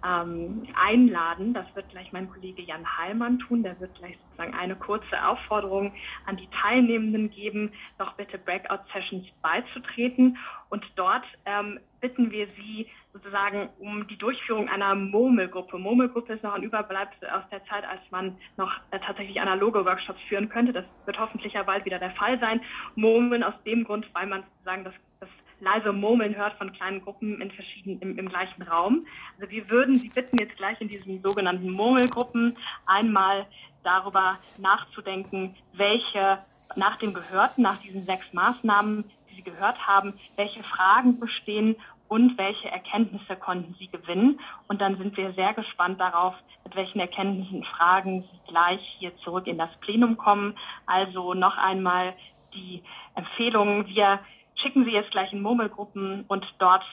[SPEAKER 2] ähm, einladen. Das wird gleich mein Kollege Jan Heilmann tun. Der wird gleich sozusagen eine kurze Aufforderung an die Teilnehmenden geben, doch bitte Breakout-Sessions beizutreten. Und dort ähm, bitten wir Sie sozusagen um die Durchführung einer Murmelgruppe. Murmelgruppe ist noch ein Überbleibsel aus der Zeit, als man noch äh, tatsächlich analoge Workshops führen könnte. Das wird hoffentlich ja bald wieder der Fall sein. Murmeln aus dem Grund, weil man sozusagen das, das leise Murmeln hört von kleinen Gruppen in verschiedenen, im, im gleichen Raum. Also wir würden Sie bitten, jetzt gleich in diesen sogenannten Murmelgruppen einmal darüber nachzudenken, welche nach dem Gehörten, nach diesen sechs Maßnahmen, die Sie gehört haben, welche Fragen bestehen und welche Erkenntnisse konnten Sie gewinnen. Und dann sind wir sehr gespannt darauf, mit welchen Erkenntnissen, Fragen Sie gleich hier zurück in das Plenum kommen. Also noch einmal die Empfehlung, wir schicken Sie jetzt gleich in Murmelgruppen und dort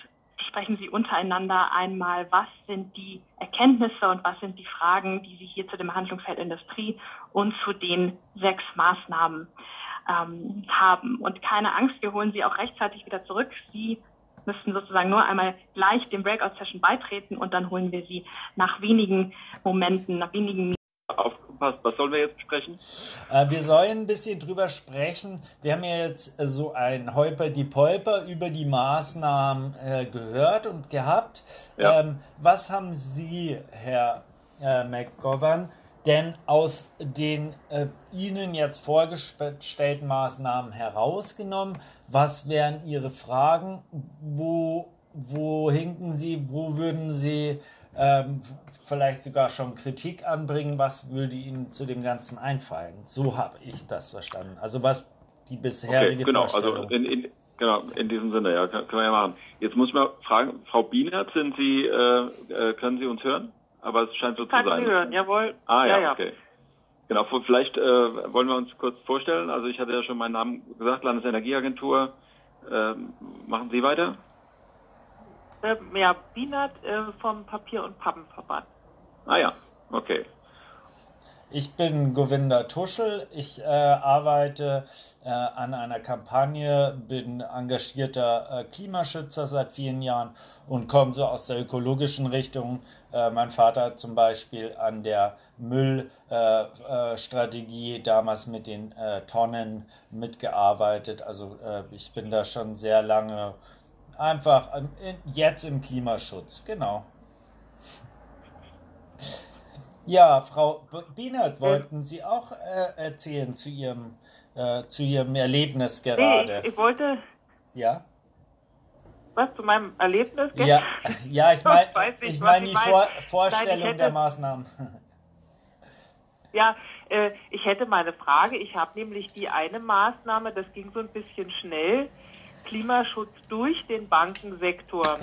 [SPEAKER 2] sprechen Sie untereinander einmal, was sind die Erkenntnisse und was sind die Fragen, die Sie hier zu dem Handlungsfeld Industrie und zu den sechs Maßnahmen ähm, haben. Und keine Angst, wir holen Sie auch rechtzeitig wieder zurück. Sie müssten sozusagen nur einmal gleich dem Breakout-Session beitreten und dann holen wir sie nach wenigen Momenten, nach wenigen
[SPEAKER 13] Aufgepasst, was sollen wir jetzt besprechen?
[SPEAKER 6] Äh, wir sollen ein bisschen drüber sprechen. Wir haben ja jetzt äh, so ein Holper die Polper über die Maßnahmen äh, gehört und gehabt. Ja. Ähm, was haben Sie, Herr äh, McGovern, denn aus den äh, Ihnen jetzt vorgestellten Maßnahmen herausgenommen? Was wären Ihre Fragen? Wo, wo hinken Sie? Wo würden Sie ähm, vielleicht sogar schon Kritik anbringen? Was würde Ihnen zu dem Ganzen einfallen? So habe ich das verstanden. Also was die bisherige
[SPEAKER 13] okay, genau, also Vorstellung. Also in, in, genau, in diesem Sinne, ja, können wir ja machen. Jetzt muss ich mal fragen, Frau Bienert, sind Sie, äh, äh, können Sie uns hören? Aber es scheint so Kann zu sein.
[SPEAKER 7] Sie hören, jawohl.
[SPEAKER 13] Ah ja, ja, okay. Genau, vielleicht äh, wollen wir uns kurz vorstellen. Also ich hatte ja schon meinen Namen gesagt, Landesenergieagentur. Äh, machen Sie weiter?
[SPEAKER 7] Äh, ja, Bienert äh, vom Papier- und Pappenverband.
[SPEAKER 13] Ah ja, okay.
[SPEAKER 6] Ich bin Govinda Tuschel. Ich äh, arbeite äh, an einer Kampagne, bin engagierter äh, Klimaschützer seit vielen Jahren und komme so aus der ökologischen Richtung. Äh, mein Vater hat zum Beispiel an der Müllstrategie damals mit den äh, Tonnen mitgearbeitet. Also äh, ich bin da schon sehr lange einfach jetzt im Klimaschutz. Genau. Ja, Frau Bienert, wollten Sie auch äh, erzählen zu Ihrem, äh, zu Ihrem Erlebnis gerade?
[SPEAKER 7] Nee, ich, wollte.
[SPEAKER 6] Ja?
[SPEAKER 7] Was zu meinem Erlebnis?
[SPEAKER 6] Ja, ja ich meine ich mein die Vor Vorstellung Nein, hätte, der Maßnahmen.
[SPEAKER 7] Ja, äh, ich hätte mal eine Frage. Ich habe nämlich die eine Maßnahme, das ging so ein bisschen schnell, Klimaschutz durch den Bankensektor.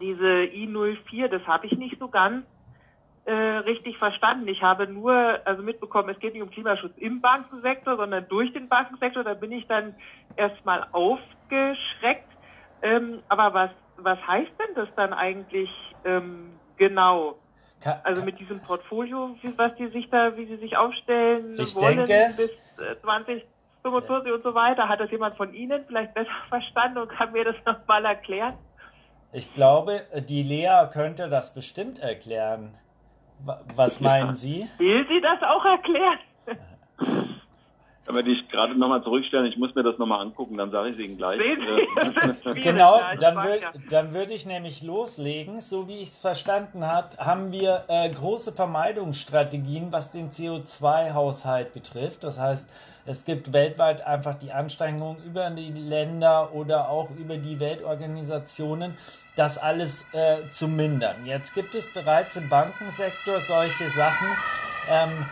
[SPEAKER 7] Diese I04, das habe ich nicht so ganz äh, richtig verstanden. Ich habe nur also mitbekommen, es geht nicht um Klimaschutz im Bankensektor, sondern durch den Bankensektor. Da bin ich dann erstmal aufgeschreckt. Ähm, aber was, was heißt denn das dann eigentlich ähm, genau? Also mit diesem Portfolio, was die sich da, wie sie sich aufstellen
[SPEAKER 6] ich
[SPEAKER 7] wollen
[SPEAKER 6] denke,
[SPEAKER 7] bis 2045 ja. und so weiter. Hat das jemand von Ihnen vielleicht besser verstanden und kann mir das nochmal erklären?
[SPEAKER 6] Ich glaube, die Lea könnte das bestimmt erklären. Was meinen ja. Sie?
[SPEAKER 7] Will sie das auch erklären?
[SPEAKER 13] Aber die ich gerade nochmal zurückstellen, ich muss mir das nochmal angucken, dann sage ich es Ihnen gleich.
[SPEAKER 6] genau, dann, wür dann würde ich nämlich loslegen. So wie ich es verstanden habe, haben wir äh, große Vermeidungsstrategien, was den CO2-Haushalt betrifft. Das heißt, es gibt weltweit einfach die Anstrengungen über die Länder oder auch über die Weltorganisationen, das alles äh, zu mindern. Jetzt gibt es bereits im Bankensektor solche Sachen, ähm,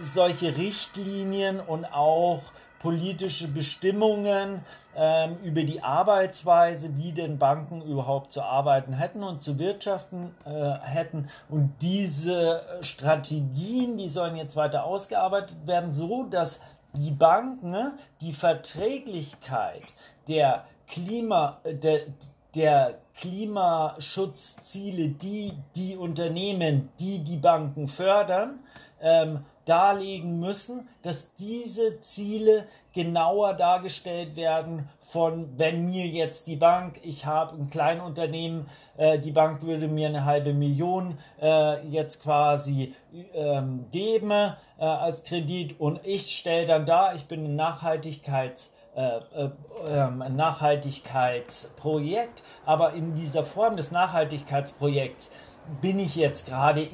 [SPEAKER 6] solche Richtlinien und auch politische Bestimmungen ähm, über die Arbeitsweise, wie denn Banken überhaupt zu arbeiten hätten und zu wirtschaften äh, hätten. Und diese Strategien, die sollen jetzt weiter ausgearbeitet werden, so dass die Banken die Verträglichkeit der Klima, der, der Klimaschutzziele, die die Unternehmen, die die Banken fördern, ähm, darlegen müssen, dass diese Ziele genauer dargestellt werden von, wenn mir jetzt die Bank, ich habe ein Kleinunternehmen, äh, die Bank würde mir eine halbe Million äh, jetzt quasi ähm, geben äh, als Kredit und ich stelle dann da, ich bin ein Nachhaltigkeits- äh, äh, ähm, ein Nachhaltigkeitsprojekt, aber in dieser Form des Nachhaltigkeitsprojekts bin ich jetzt gerade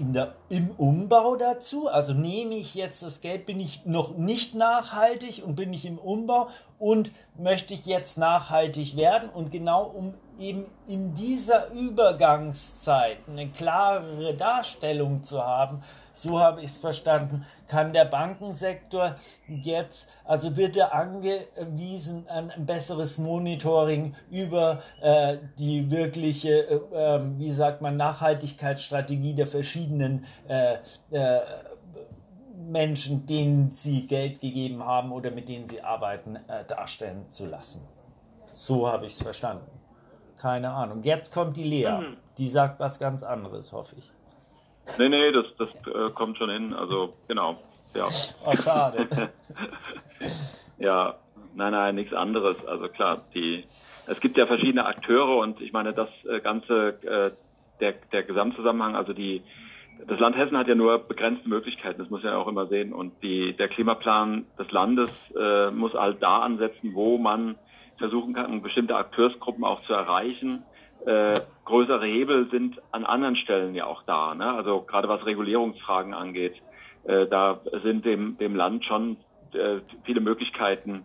[SPEAKER 6] im Umbau dazu? Also nehme ich jetzt das Geld, bin ich noch nicht nachhaltig und bin ich im Umbau und möchte ich jetzt nachhaltig werden? Und genau um eben in dieser Übergangszeit eine klarere Darstellung zu haben, so habe ich es verstanden, kann der Bankensektor jetzt, also wird er angewiesen an ein besseres Monitoring über äh, die wirkliche, äh, ähm, wie sagt man, Nachhaltigkeitsstrategie der verschiedenen äh, äh, Menschen, denen sie Geld gegeben haben oder mit denen sie arbeiten, äh, darstellen zu lassen. So habe ich es verstanden. Keine Ahnung. Jetzt kommt die Lea. Mhm. Die sagt was ganz anderes, hoffe ich.
[SPEAKER 13] Nee, nee, das, das äh, kommt schon hin. Also, genau. Ja.
[SPEAKER 6] Oh, schade.
[SPEAKER 13] ja, Nein, nein, nichts anderes. Also klar, die, es gibt ja verschiedene Akteure und ich meine, das äh, ganze, äh, der, der Gesamtzusammenhang, also die, das Land Hessen hat ja nur begrenzte Möglichkeiten, das muss man ja auch immer sehen. Und die, der Klimaplan des Landes äh, muss halt da ansetzen, wo man versuchen kann, bestimmte Akteursgruppen auch zu erreichen. Äh, größere Hebel sind an anderen Stellen ja auch da. Ne? Also gerade was Regulierungsfragen angeht, äh, da sind dem, dem Land schon äh, viele Möglichkeiten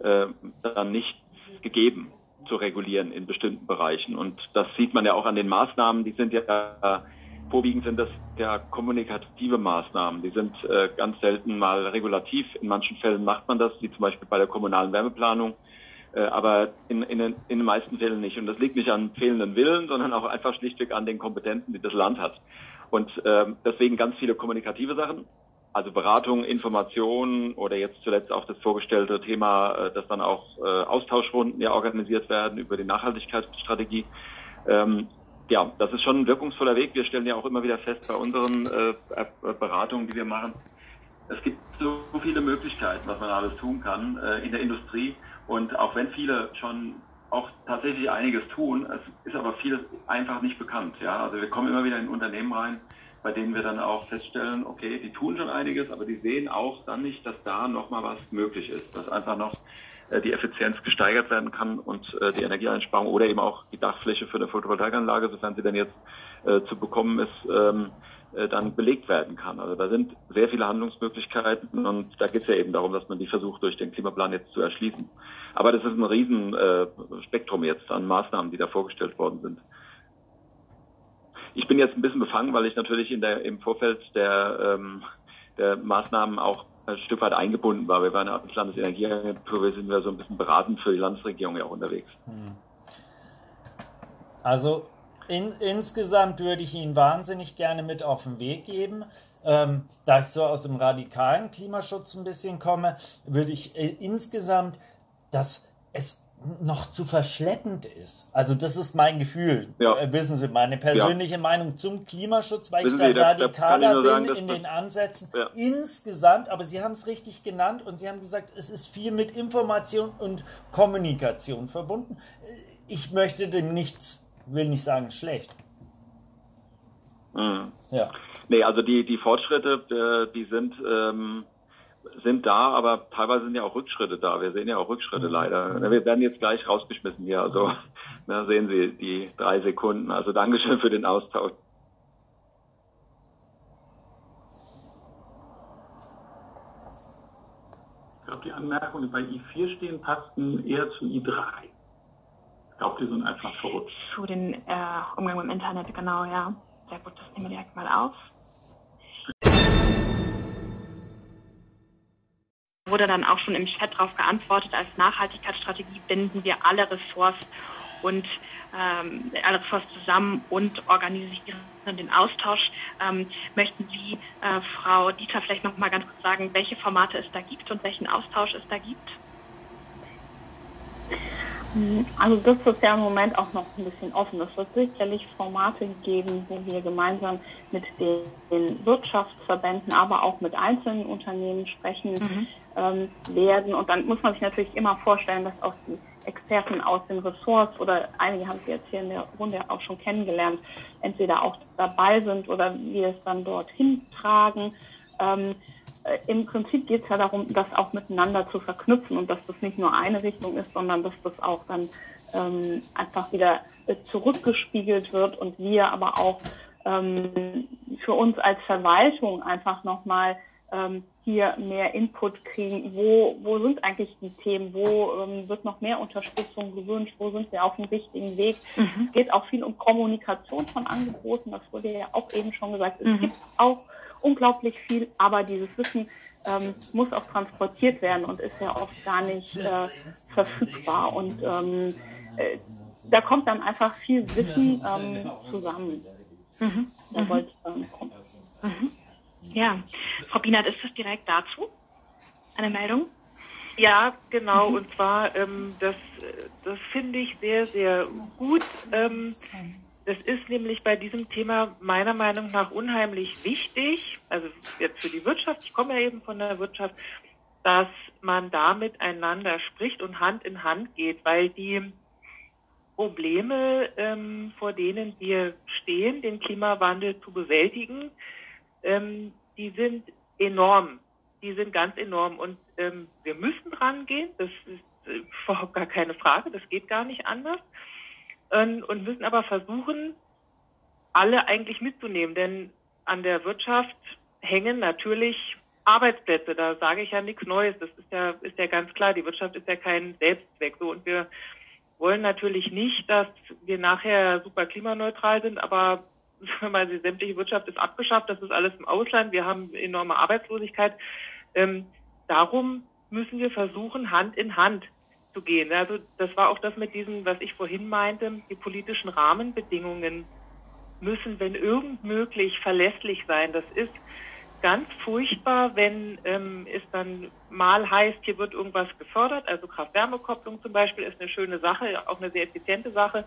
[SPEAKER 13] äh, dann nicht gegeben zu regulieren in bestimmten Bereichen. Und das sieht man ja auch an den Maßnahmen, die sind ja vorwiegend sind das ja kommunikative Maßnahmen. Die sind äh, ganz selten mal regulativ. In manchen Fällen macht man das, wie zum Beispiel bei der kommunalen Wärmeplanung, aber in, in, in den meisten Fällen nicht. Und das liegt nicht an fehlenden Willen, sondern auch einfach schlichtweg an den Kompetenzen, die das Land hat. Und äh, deswegen ganz viele kommunikative Sachen, also Beratung, Information oder jetzt zuletzt auch das vorgestellte Thema, äh, dass dann auch äh, Austauschrunden ja organisiert werden über die Nachhaltigkeitsstrategie. Ähm, ja, das ist schon ein wirkungsvoller Weg. Wir stellen ja auch immer wieder fest bei unseren äh, Beratungen, die wir machen, es gibt so viele Möglichkeiten, was man alles tun kann äh, in der Industrie. Und auch wenn viele schon auch tatsächlich einiges tun, es ist aber vieles einfach nicht bekannt. Ja, also wir kommen immer wieder in Unternehmen rein, bei denen wir dann auch feststellen, okay, die tun schon einiges, aber die sehen auch dann nicht, dass da nochmal was möglich ist, dass einfach noch äh, die Effizienz gesteigert werden kann und äh, die Energieeinsparung oder eben auch die Dachfläche für eine Photovoltaikanlage, sofern sie denn jetzt äh, zu bekommen ist, ähm, dann belegt werden kann. Also da sind sehr viele Handlungsmöglichkeiten und da geht es ja eben darum, dass man die versucht, durch den Klimaplan jetzt zu erschließen. Aber das ist ein riesen Spektrum jetzt an Maßnahmen, die da vorgestellt worden sind. Ich bin jetzt ein bisschen befangen, weil ich natürlich in der, im Vorfeld der, ähm, der Maßnahmen auch ein Stück weit eingebunden war. Wir waren als Landesenergieagentur, wir sind ja so ein bisschen beratend für die Landesregierung ja auch unterwegs.
[SPEAKER 6] Also in, insgesamt würde ich Ihnen wahnsinnig gerne mit auf den Weg geben. Ähm, da ich so aus dem radikalen Klimaschutz ein bisschen komme, würde ich äh, insgesamt, dass es noch zu verschleppend ist. Also das ist mein Gefühl. Ja. Äh, wissen Sie, meine persönliche ja. Meinung zum Klimaschutz, weil wissen ich da radikaler bin sagen, in den Ansätzen. Ja. Insgesamt, aber Sie haben es richtig genannt und Sie haben gesagt, es ist viel mit Information und Kommunikation verbunden. Ich möchte dem nichts, will nicht sagen schlecht.
[SPEAKER 13] Mhm. Ja. Nee, also die, die Fortschritte, äh, die sind... Ähm sind da, aber teilweise sind ja auch Rückschritte da. Wir sehen ja auch Rückschritte mhm. leider. Wir werden jetzt gleich rausgeschmissen hier. Also da sehen Sie die drei Sekunden. Also Dankeschön für den Austausch.
[SPEAKER 14] Ich glaube, die Anmerkungen, die bei I4 stehen, passten eher zu I3. Ich glaube, die sind einfach verrutscht.
[SPEAKER 2] Zu den äh, Umgang mit dem Internet, genau, ja. Sehr gut, das nehmen wir direkt mal auf. wurde dann auch schon im Chat darauf geantwortet, als Nachhaltigkeitsstrategie binden wir alle Ressorts und ähm, alle Ressorts zusammen und organisieren den Austausch. Ähm, möchten Sie, äh, Frau Dieter, vielleicht noch mal ganz kurz sagen, welche Formate es da gibt und welchen Austausch es da gibt?
[SPEAKER 12] Also das ist ja im Moment auch noch ein bisschen offen. Es wird sicherlich Formate geben, wo wir gemeinsam mit den Wirtschaftsverbänden, aber auch mit einzelnen Unternehmen sprechen mhm. ähm, werden. Und dann muss man sich natürlich immer vorstellen, dass auch die Experten aus den Ressorts oder einige haben Sie jetzt hier in der Runde auch schon kennengelernt, entweder auch dabei sind oder wir es dann dorthin tragen. Ähm, äh, im Prinzip geht es ja darum, das auch miteinander zu verknüpfen und dass das nicht nur eine Richtung ist, sondern dass das auch dann ähm, einfach wieder äh, zurückgespiegelt wird und wir aber auch ähm, für uns als Verwaltung einfach nochmal ähm, hier mehr Input kriegen, wo, wo sind eigentlich die Themen, wo ähm, wird noch mehr Unterstützung gewünscht, wo sind wir auf dem richtigen Weg. Mhm. Es geht auch viel um Kommunikation von Angeboten, das wurde ja auch eben schon gesagt. Es mhm. gibt auch unglaublich viel, aber dieses Wissen ähm, muss auch transportiert werden und ist ja oft gar nicht äh, verfügbar. Und ähm, äh, da kommt dann einfach viel Wissen ähm, zusammen. Mhm. Da mhm. wollte ich kommen.
[SPEAKER 2] Mhm. Ja, Frau Bienert, ist das direkt dazu? Eine Meldung?
[SPEAKER 7] Ja, genau. Mhm. Und zwar, ähm, das, das finde ich sehr, sehr gut. Ähm, das ist nämlich bei diesem Thema meiner Meinung nach unheimlich wichtig, also jetzt für die Wirtschaft, ich komme ja eben von der Wirtschaft, dass man da miteinander spricht und Hand in Hand geht, weil die Probleme, ähm, vor denen wir stehen, den Klimawandel zu bewältigen, ähm, die sind enorm. Die sind ganz enorm. Und ähm, wir müssen dran gehen. Das ist äh, überhaupt gar keine Frage. Das geht gar nicht anders. Ähm, und müssen aber versuchen, alle eigentlich mitzunehmen. Denn an der Wirtschaft hängen natürlich Arbeitsplätze. Da sage ich ja nichts Neues. Das ist ja, ist ja ganz klar. Die Wirtschaft ist ja kein Selbstzweck. So und wir wollen natürlich nicht, dass wir nachher super klimaneutral sind, aber weil die sämtliche Wirtschaft ist abgeschafft, das ist alles im Ausland, wir haben enorme Arbeitslosigkeit. Ähm, darum müssen wir versuchen, Hand in Hand zu gehen. Also das war auch das mit diesen, was ich vorhin meinte, die politischen Rahmenbedingungen müssen, wenn irgend möglich, verlässlich sein. Das ist ganz furchtbar, wenn ähm, es dann mal heißt, hier wird irgendwas gefördert, also Kraft-Wärme-Kopplung zum Beispiel ist eine schöne Sache, auch eine sehr effiziente Sache,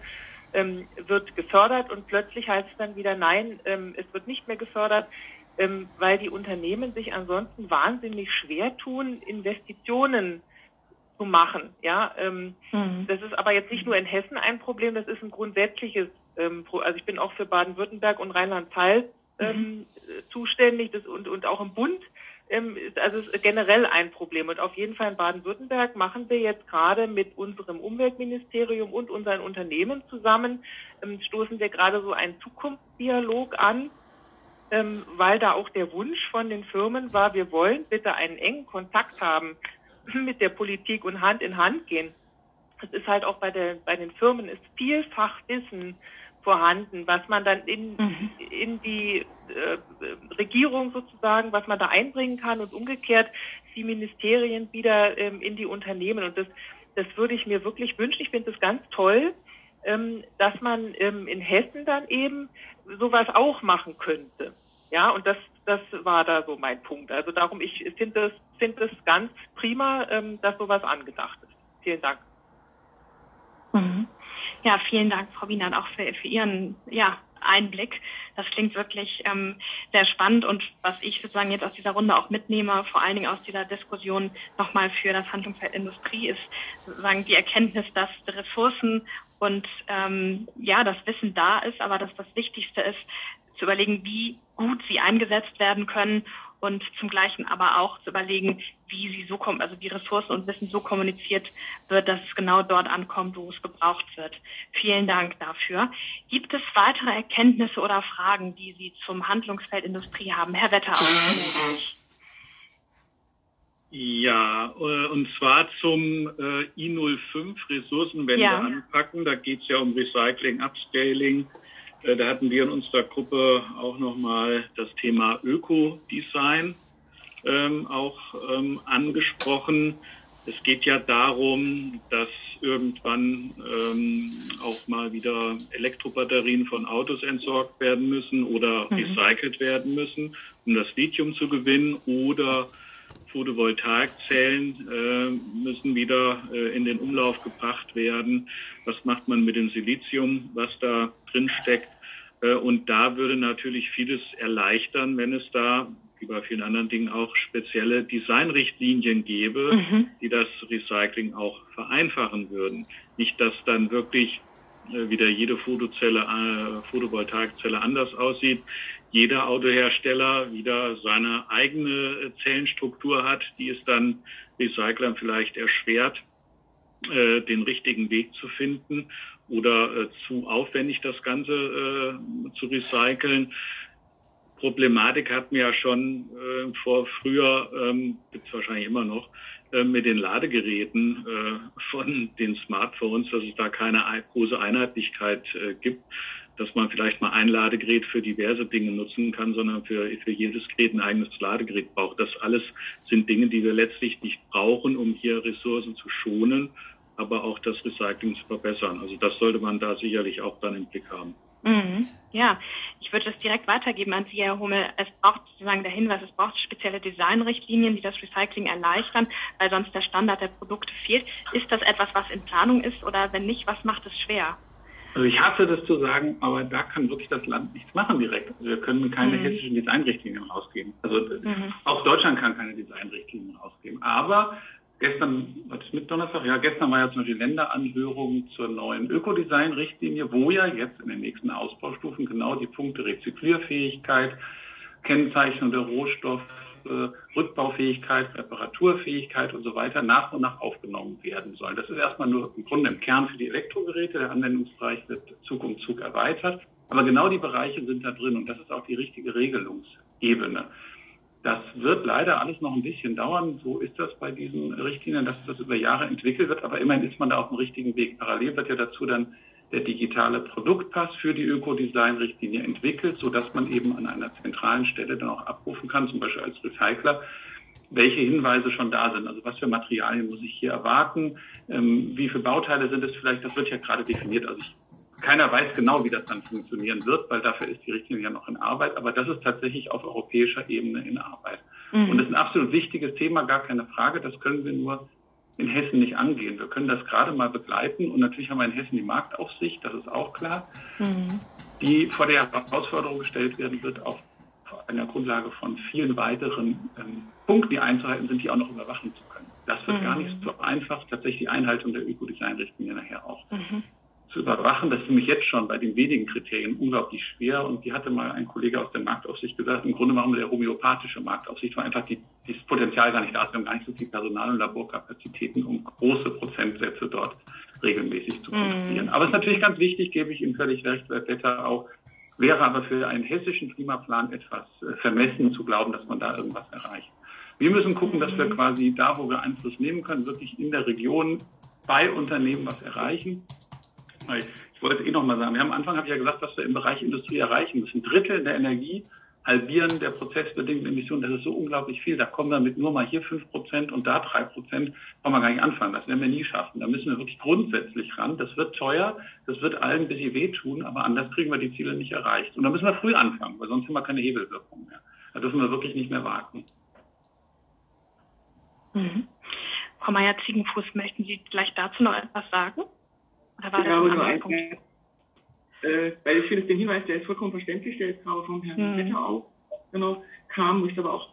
[SPEAKER 7] ähm, wird gefördert und plötzlich heißt es dann wieder, nein, ähm, es wird nicht mehr gefördert, ähm, weil die Unternehmen sich ansonsten wahnsinnig schwer tun, Investitionen zu machen. Ja, ähm, mhm. das ist aber jetzt nicht nur in Hessen ein Problem, das ist ein grundsätzliches, ähm, also ich bin auch für Baden-Württemberg und Rheinland-Pfalz ähm, mhm. zuständig das, und, und auch im Bund. Ähm, also es ist generell ein Problem. Und auf jeden Fall in Baden-Württemberg machen wir jetzt gerade mit unserem Umweltministerium und unseren Unternehmen zusammen, ähm, stoßen wir gerade so einen Zukunftsdialog an, ähm, weil da auch der Wunsch von den Firmen war, wir wollen bitte einen engen Kontakt haben mit der Politik und Hand in Hand gehen. Das ist halt auch bei, der, bei den Firmen ist vielfach Wissen vorhanden, was man dann in, mhm. in die äh, Regierung sozusagen, was man da einbringen kann und umgekehrt die Ministerien wieder ähm, in die Unternehmen. Und das, das würde ich mir wirklich wünschen. Ich finde das ganz toll, ähm, dass man ähm, in Hessen dann eben sowas auch machen könnte. Ja, und das, das war da so mein Punkt. Also darum, ich finde das, finde das ganz prima, ähm, dass sowas angedacht ist. Vielen Dank.
[SPEAKER 2] Mhm. Ja, vielen Dank, Frau Wienert, auch für, für Ihren ja, Einblick. Das klingt wirklich ähm, sehr spannend und was ich sozusagen jetzt aus dieser Runde auch mitnehme, vor allen Dingen aus dieser Diskussion nochmal für das Handlungsfeld Industrie, ist sozusagen die Erkenntnis, dass Ressourcen und ähm, ja, das Wissen da ist, aber dass das Wichtigste ist, zu überlegen, wie gut sie eingesetzt werden können und zum Gleichen aber auch zu überlegen, wie sie so kommen, also wie Ressourcen und Wissen so kommuniziert wird, dass es genau dort ankommt, wo es gebraucht wird. Vielen Dank dafür. Gibt es weitere Erkenntnisse oder Fragen, die Sie zum Handlungsfeld Industrie haben? Herr Wetter
[SPEAKER 15] ja, äh, und zwar zum äh, I05 Ressourcenwende ja. anpacken. Da geht es ja um Recycling, Upscaling, da hatten wir in unserer Gruppe auch nochmal das Thema Ökodesign ähm, auch ähm, angesprochen. Es geht ja darum, dass irgendwann ähm, auch mal wieder Elektrobatterien von Autos entsorgt werden müssen oder mhm. recycelt werden müssen, um das Lithium zu gewinnen oder Photovoltaikzellen äh, müssen wieder äh, in den Umlauf gebracht werden. Was macht man mit dem Silizium, was da drin steckt? Äh, und da würde natürlich vieles erleichtern, wenn es da, wie bei vielen anderen Dingen auch, spezielle Designrichtlinien gäbe, mhm. die das Recycling auch vereinfachen würden. Nicht, dass dann wirklich äh, wieder jede Fotozelle, äh, Photovoltaikzelle anders aussieht jeder Autohersteller wieder seine eigene Zellenstruktur hat, die es dann Recyclern vielleicht erschwert, äh, den richtigen Weg zu finden oder äh, zu aufwendig das Ganze äh, zu recyceln. Problematik hatten wir ja schon äh, vor früher, ähm, gibt es wahrscheinlich immer noch, äh, mit den Ladegeräten äh, von den Smartphones, dass es da keine große Einheitlichkeit äh, gibt dass man vielleicht mal ein Ladegerät für diverse Dinge nutzen kann, sondern für, für jedes Gerät ein eigenes Ladegerät braucht. Das alles sind Dinge, die wir letztlich nicht brauchen, um hier Ressourcen zu schonen, aber auch das Recycling zu verbessern. Also das sollte man da sicherlich auch dann im Blick haben.
[SPEAKER 2] Mhm. Ja, ich würde das direkt weitergeben an Sie, Herr Hummel. Es braucht sozusagen der Hinweis, es braucht spezielle Designrichtlinien, die das Recycling erleichtern, weil sonst der Standard der Produkte fehlt. Ist das etwas, was in Planung ist oder wenn nicht, was macht es schwer?
[SPEAKER 4] Also ich hasse das zu sagen, aber da kann wirklich das Land nichts machen direkt. Also wir können keine mhm. hessischen Designrichtlinien rausgeben. Also mhm. auch Deutschland kann keine Designrichtlinien rausgeben. Aber gestern, Donnerstag? Ja, gestern war ja zum Beispiel Länderanhörung zur neuen Ökodesign-Richtlinie, wo ja jetzt in den nächsten Ausbaustufen genau die Punkte Rezyklierfähigkeit, Kennzeichnung der Rohstoffe, Rückbaufähigkeit, Reparaturfähigkeit und so weiter nach und nach aufgenommen werden sollen. Das ist erstmal nur im Grunde im Kern für die Elektrogeräte. Der Anwendungsbereich wird Zug um Zug erweitert. Aber genau die Bereiche sind da drin und das ist auch die richtige Regelungsebene. Das wird leider alles noch ein bisschen dauern. So ist das bei diesen Richtlinien, dass das über Jahre entwickelt wird. Aber immerhin ist man da auf dem richtigen Weg. Parallel wird ja dazu dann der digitale Produktpass für die Ökodesign-Richtlinie entwickelt, sodass man eben an einer zentralen Stelle dann auch abrufen kann, zum Beispiel als Recycler, welche Hinweise schon da sind. Also was für Materialien muss ich hier erwarten? Ähm, wie viele Bauteile sind es vielleicht? Das wird ja gerade definiert. Also ich, keiner weiß genau, wie das dann funktionieren wird, weil dafür ist die Richtlinie ja noch in Arbeit. Aber das ist tatsächlich auf europäischer Ebene in Arbeit. Mhm. Und das ist ein absolut wichtiges Thema, gar keine Frage. Das können wir nur in Hessen nicht angehen. Wir können das gerade mal begleiten und natürlich haben wir in Hessen die Marktaufsicht, das ist auch klar, mhm. die vor der Herausforderung gestellt werden wird, auf einer Grundlage von vielen weiteren ähm, Punkten, die einzuhalten sind, die auch noch überwachen zu können. Das wird mhm. gar nicht so einfach, tatsächlich die Einhaltung der Ökodesign-Richtlinie nachher auch. Zu überwachen. Das ist nämlich jetzt schon bei den wenigen Kriterien unglaublich schwer. Und die hatte mal ein Kollege aus der Marktaufsicht gesagt, im Grunde machen wir der homöopathische Marktaufsicht, weil einfach die, dieses Potenzial gar nicht da ist. Wir haben gar nicht so viel Personal- und Laborkapazitäten, um große Prozentsätze dort regelmäßig zu kontrollieren. Mhm. Aber es ist natürlich ganz wichtig, gebe ich Ihnen völlig recht, Herr Petter, auch wäre aber für einen hessischen Klimaplan etwas äh, vermessen zu glauben, dass man da irgendwas erreicht. Wir müssen gucken, dass wir mhm. quasi da, wo wir Einfluss nehmen können, wirklich in der Region bei Unternehmen was erreichen. Ich wollte eh noch mal sagen, wir haben am Anfang habe ich ja gesagt, was wir im Bereich Industrie erreichen müssen. Ein Drittel der Energie halbieren der prozessbedingten Emissionen, das ist so unglaublich viel. Da kommen wir mit nur mal hier fünf Prozent und da drei Prozent, kann man gar nicht anfangen. Das werden wir nie schaffen. Da müssen wir wirklich grundsätzlich ran. Das wird teuer, das wird allen ein bisschen wehtun, aber anders kriegen wir die Ziele nicht erreicht. Und da müssen wir früh anfangen, weil sonst haben wir keine Hebelwirkung mehr. Da dürfen wir wirklich nicht mehr warten.
[SPEAKER 2] Mhm. Frau Meier-Ziegenfuß, möchten Sie vielleicht dazu noch etwas sagen?
[SPEAKER 3] Oder war ja, das ein Punkt? Äh, weil ich finde den Hinweis, der ist vollkommen verständlich, der jetzt gerade vom Herrn mhm. Wetter auch genau, kam, ich aber auch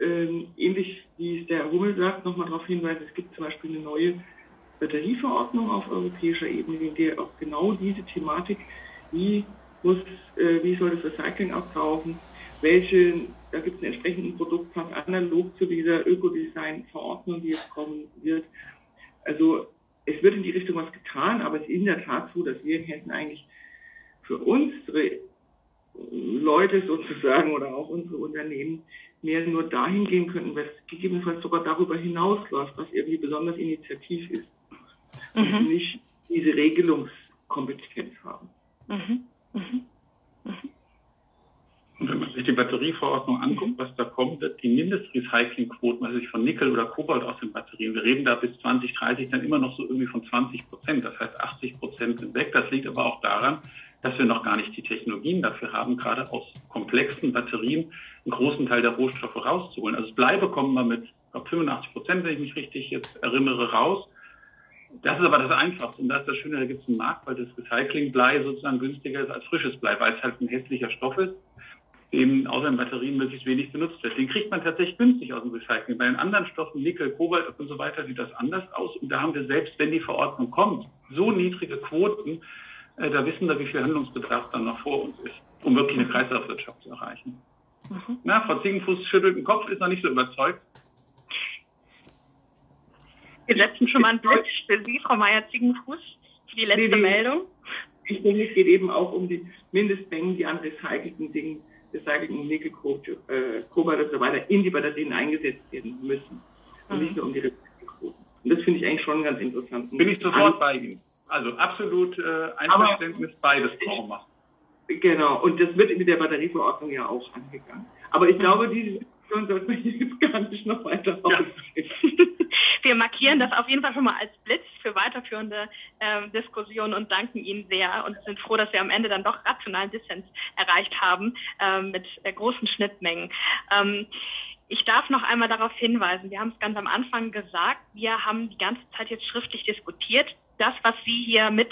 [SPEAKER 3] ähm, ähnlich wie es der Hummel sagt, nochmal darauf hinweisen, es gibt zum Beispiel eine neue Batterieverordnung auf europäischer Ebene, in der auch genau diese Thematik, wie muss, äh, wie soll das Recycling ablaufen, welche, da gibt es einen entsprechenden Produktpass analog zu dieser Ökodesign-Verordnung, die jetzt kommen wird. Also es wird in die Richtung was getan, aber es ist in der Tat so, dass wir in Hessen eigentlich für unsere Leute sozusagen oder auch unsere Unternehmen mehr nur dahin gehen könnten, was gegebenenfalls sogar darüber hinausläuft, was irgendwie besonders initiativ ist. Und mhm. nicht diese Regelungskompetenz haben. Mhm. Mhm.
[SPEAKER 4] Und wenn man sich die Batterieverordnung anguckt, was da kommt, die Mindestrecyclingquoten, also von Nickel oder Kobalt aus den Batterien, wir reden da bis 2030 dann immer noch so irgendwie von 20 Prozent. Das heißt, 80 Prozent sind weg. Das liegt aber auch daran, dass wir noch gar nicht die Technologien dafür haben, gerade aus komplexen Batterien einen großen Teil der Rohstoffe rauszuholen. Also das Blei bekommen wir mit glaube, 85 Prozent, wenn ich mich richtig jetzt erinnere, raus. Das ist aber das Einfachste. Und das ist das Schöne, da gibt es einen Markt, weil das Recyclingblei sozusagen günstiger ist als frisches Blei, weil es halt ein hässlicher Stoff ist eben außer in Batterien möglichst wenig benutzt wird. Den kriegt man tatsächlich günstig aus dem Recycling. Bei den anderen Stoffen, Nickel, Kobalt und so weiter, sieht das anders aus. Und da haben wir selbst, wenn die Verordnung kommt, so niedrige Quoten, äh, da wissen wir, wie viel Handlungsbedarf dann noch vor uns ist, um wirklich eine Kreislaufwirtschaft zu erreichen. Mhm. Na, Frau Ziegenfuß schüttelt den Kopf, ist noch nicht so überzeugt.
[SPEAKER 2] Wir setzen schon mal einen Blitz für Sie, Frau Meier-Ziegenfuß, für die letzte nee. Meldung.
[SPEAKER 3] Ich denke, es geht eben auch um die Mindestmengen, die an recycelten Dingen recycelten Nickel, äh, Kobalt und so weiter in die Batterien eingesetzt werden müssen. Und mhm. nicht nur um die Recyclingquoten. Und das finde ich eigentlich schon ganz interessant.
[SPEAKER 4] Bin ich sofort bei Ihnen. Also absolut äh, Einverständnis, beides brauchen wir.
[SPEAKER 3] Genau, und das wird mit der Batterieverordnung ja auch angegangen. Aber ich glaube, diese Diskussion sollte man jetzt gar nicht noch weiter ja.
[SPEAKER 2] Wir markieren das auf jeden Fall schon mal als Blitz für weiterführende äh, Diskussionen und danken Ihnen sehr und sind froh, dass wir am Ende dann doch rationalen Dissens erreicht haben äh, mit äh, großen Schnittmengen. Ähm, ich darf noch einmal darauf hinweisen, wir haben es ganz am Anfang gesagt, wir haben die ganze Zeit jetzt schriftlich diskutiert. Das, was Sie hier mit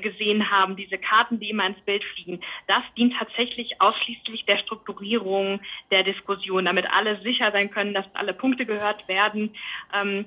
[SPEAKER 2] gesehen haben, diese Karten, die immer ins Bild fliegen, das dient tatsächlich ausschließlich der Strukturierung der Diskussion, damit alle sicher sein können, dass alle Punkte gehört werden. Ähm,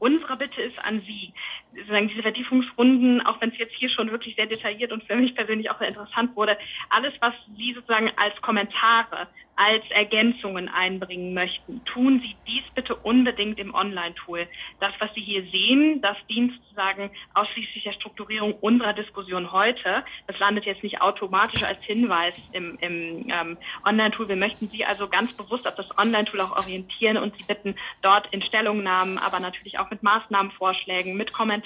[SPEAKER 2] Unsere Bitte ist an Sie, sozusagen diese Vertiefungsrunden, auch wenn es jetzt hier schon wirklich sehr detailliert und für mich persönlich auch sehr interessant wurde, alles, was Sie sozusagen als Kommentare als Ergänzungen einbringen möchten, tun Sie dies bitte unbedingt im Online-Tool. Das, was Sie hier sehen, das dient sozusagen ausschließlich der Strukturierung unserer Diskussion heute. Das landet jetzt nicht automatisch als Hinweis im, im ähm, Online-Tool. Wir möchten Sie also ganz bewusst auf das Online-Tool auch orientieren und Sie bitten, dort in Stellungnahmen, aber natürlich auch mit Maßnahmenvorschlägen, mit Kommentaren,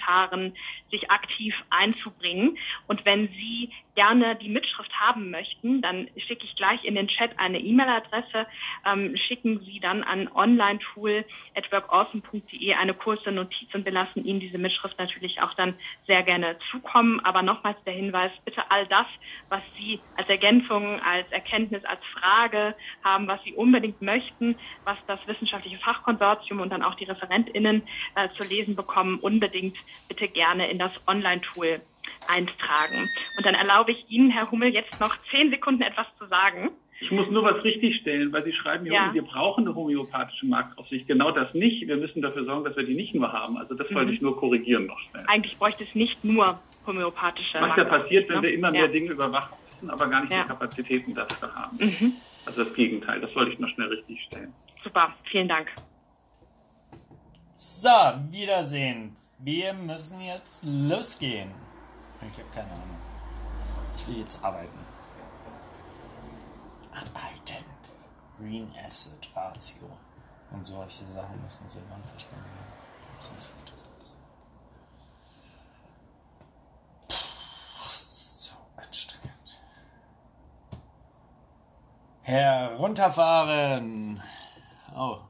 [SPEAKER 2] sich aktiv einzubringen. Und wenn Sie gerne die Mitschrift haben möchten, dann schicke ich gleich in den Chat eine E-Mail-Adresse, ähm, schicken Sie dann an onlinetool.workawesome.de eine kurze Notiz und wir lassen Ihnen diese Mitschrift natürlich auch dann sehr gerne zukommen. Aber nochmals der Hinweis, bitte all das, was Sie als Ergänzung, als Erkenntnis, als Frage haben, was Sie unbedingt möchten, was das wissenschaftliche Fachkonsortium und dann auch die ReferentInnen äh, zu lesen bekommen, unbedingt bitte gerne in das Online-Tool eintragen. Und dann erlaube ich Ihnen, Herr Hummel, jetzt noch zehn Sekunden etwas zu sagen.
[SPEAKER 14] Ich muss nur was richtigstellen, weil Sie schreiben hier, ja. wir brauchen eine homöopathische Marktaufsicht. Genau das nicht. Wir müssen dafür sorgen, dass wir die nicht nur haben. Also das mhm. wollte ich nur korrigieren noch schnell.
[SPEAKER 2] Eigentlich bräuchte es nicht nur homöopathische
[SPEAKER 14] Was ja passiert, wenn wir immer mehr Dinge überwachen müssen, aber gar nicht ja. die Kapazitäten dafür haben. Mhm. Also das Gegenteil. Das wollte ich noch schnell richtigstellen.
[SPEAKER 2] Super. Vielen Dank.
[SPEAKER 6] So, Wiedersehen. Wir müssen jetzt losgehen. Ich habe keine Ahnung. Ich will jetzt arbeiten. Arbeiten. Green Acid Ratio. Und solche Sachen müssen sie dann verstehen. Sonst wird das alles. Das ist so anstrengend. Herunterfahren. Oh.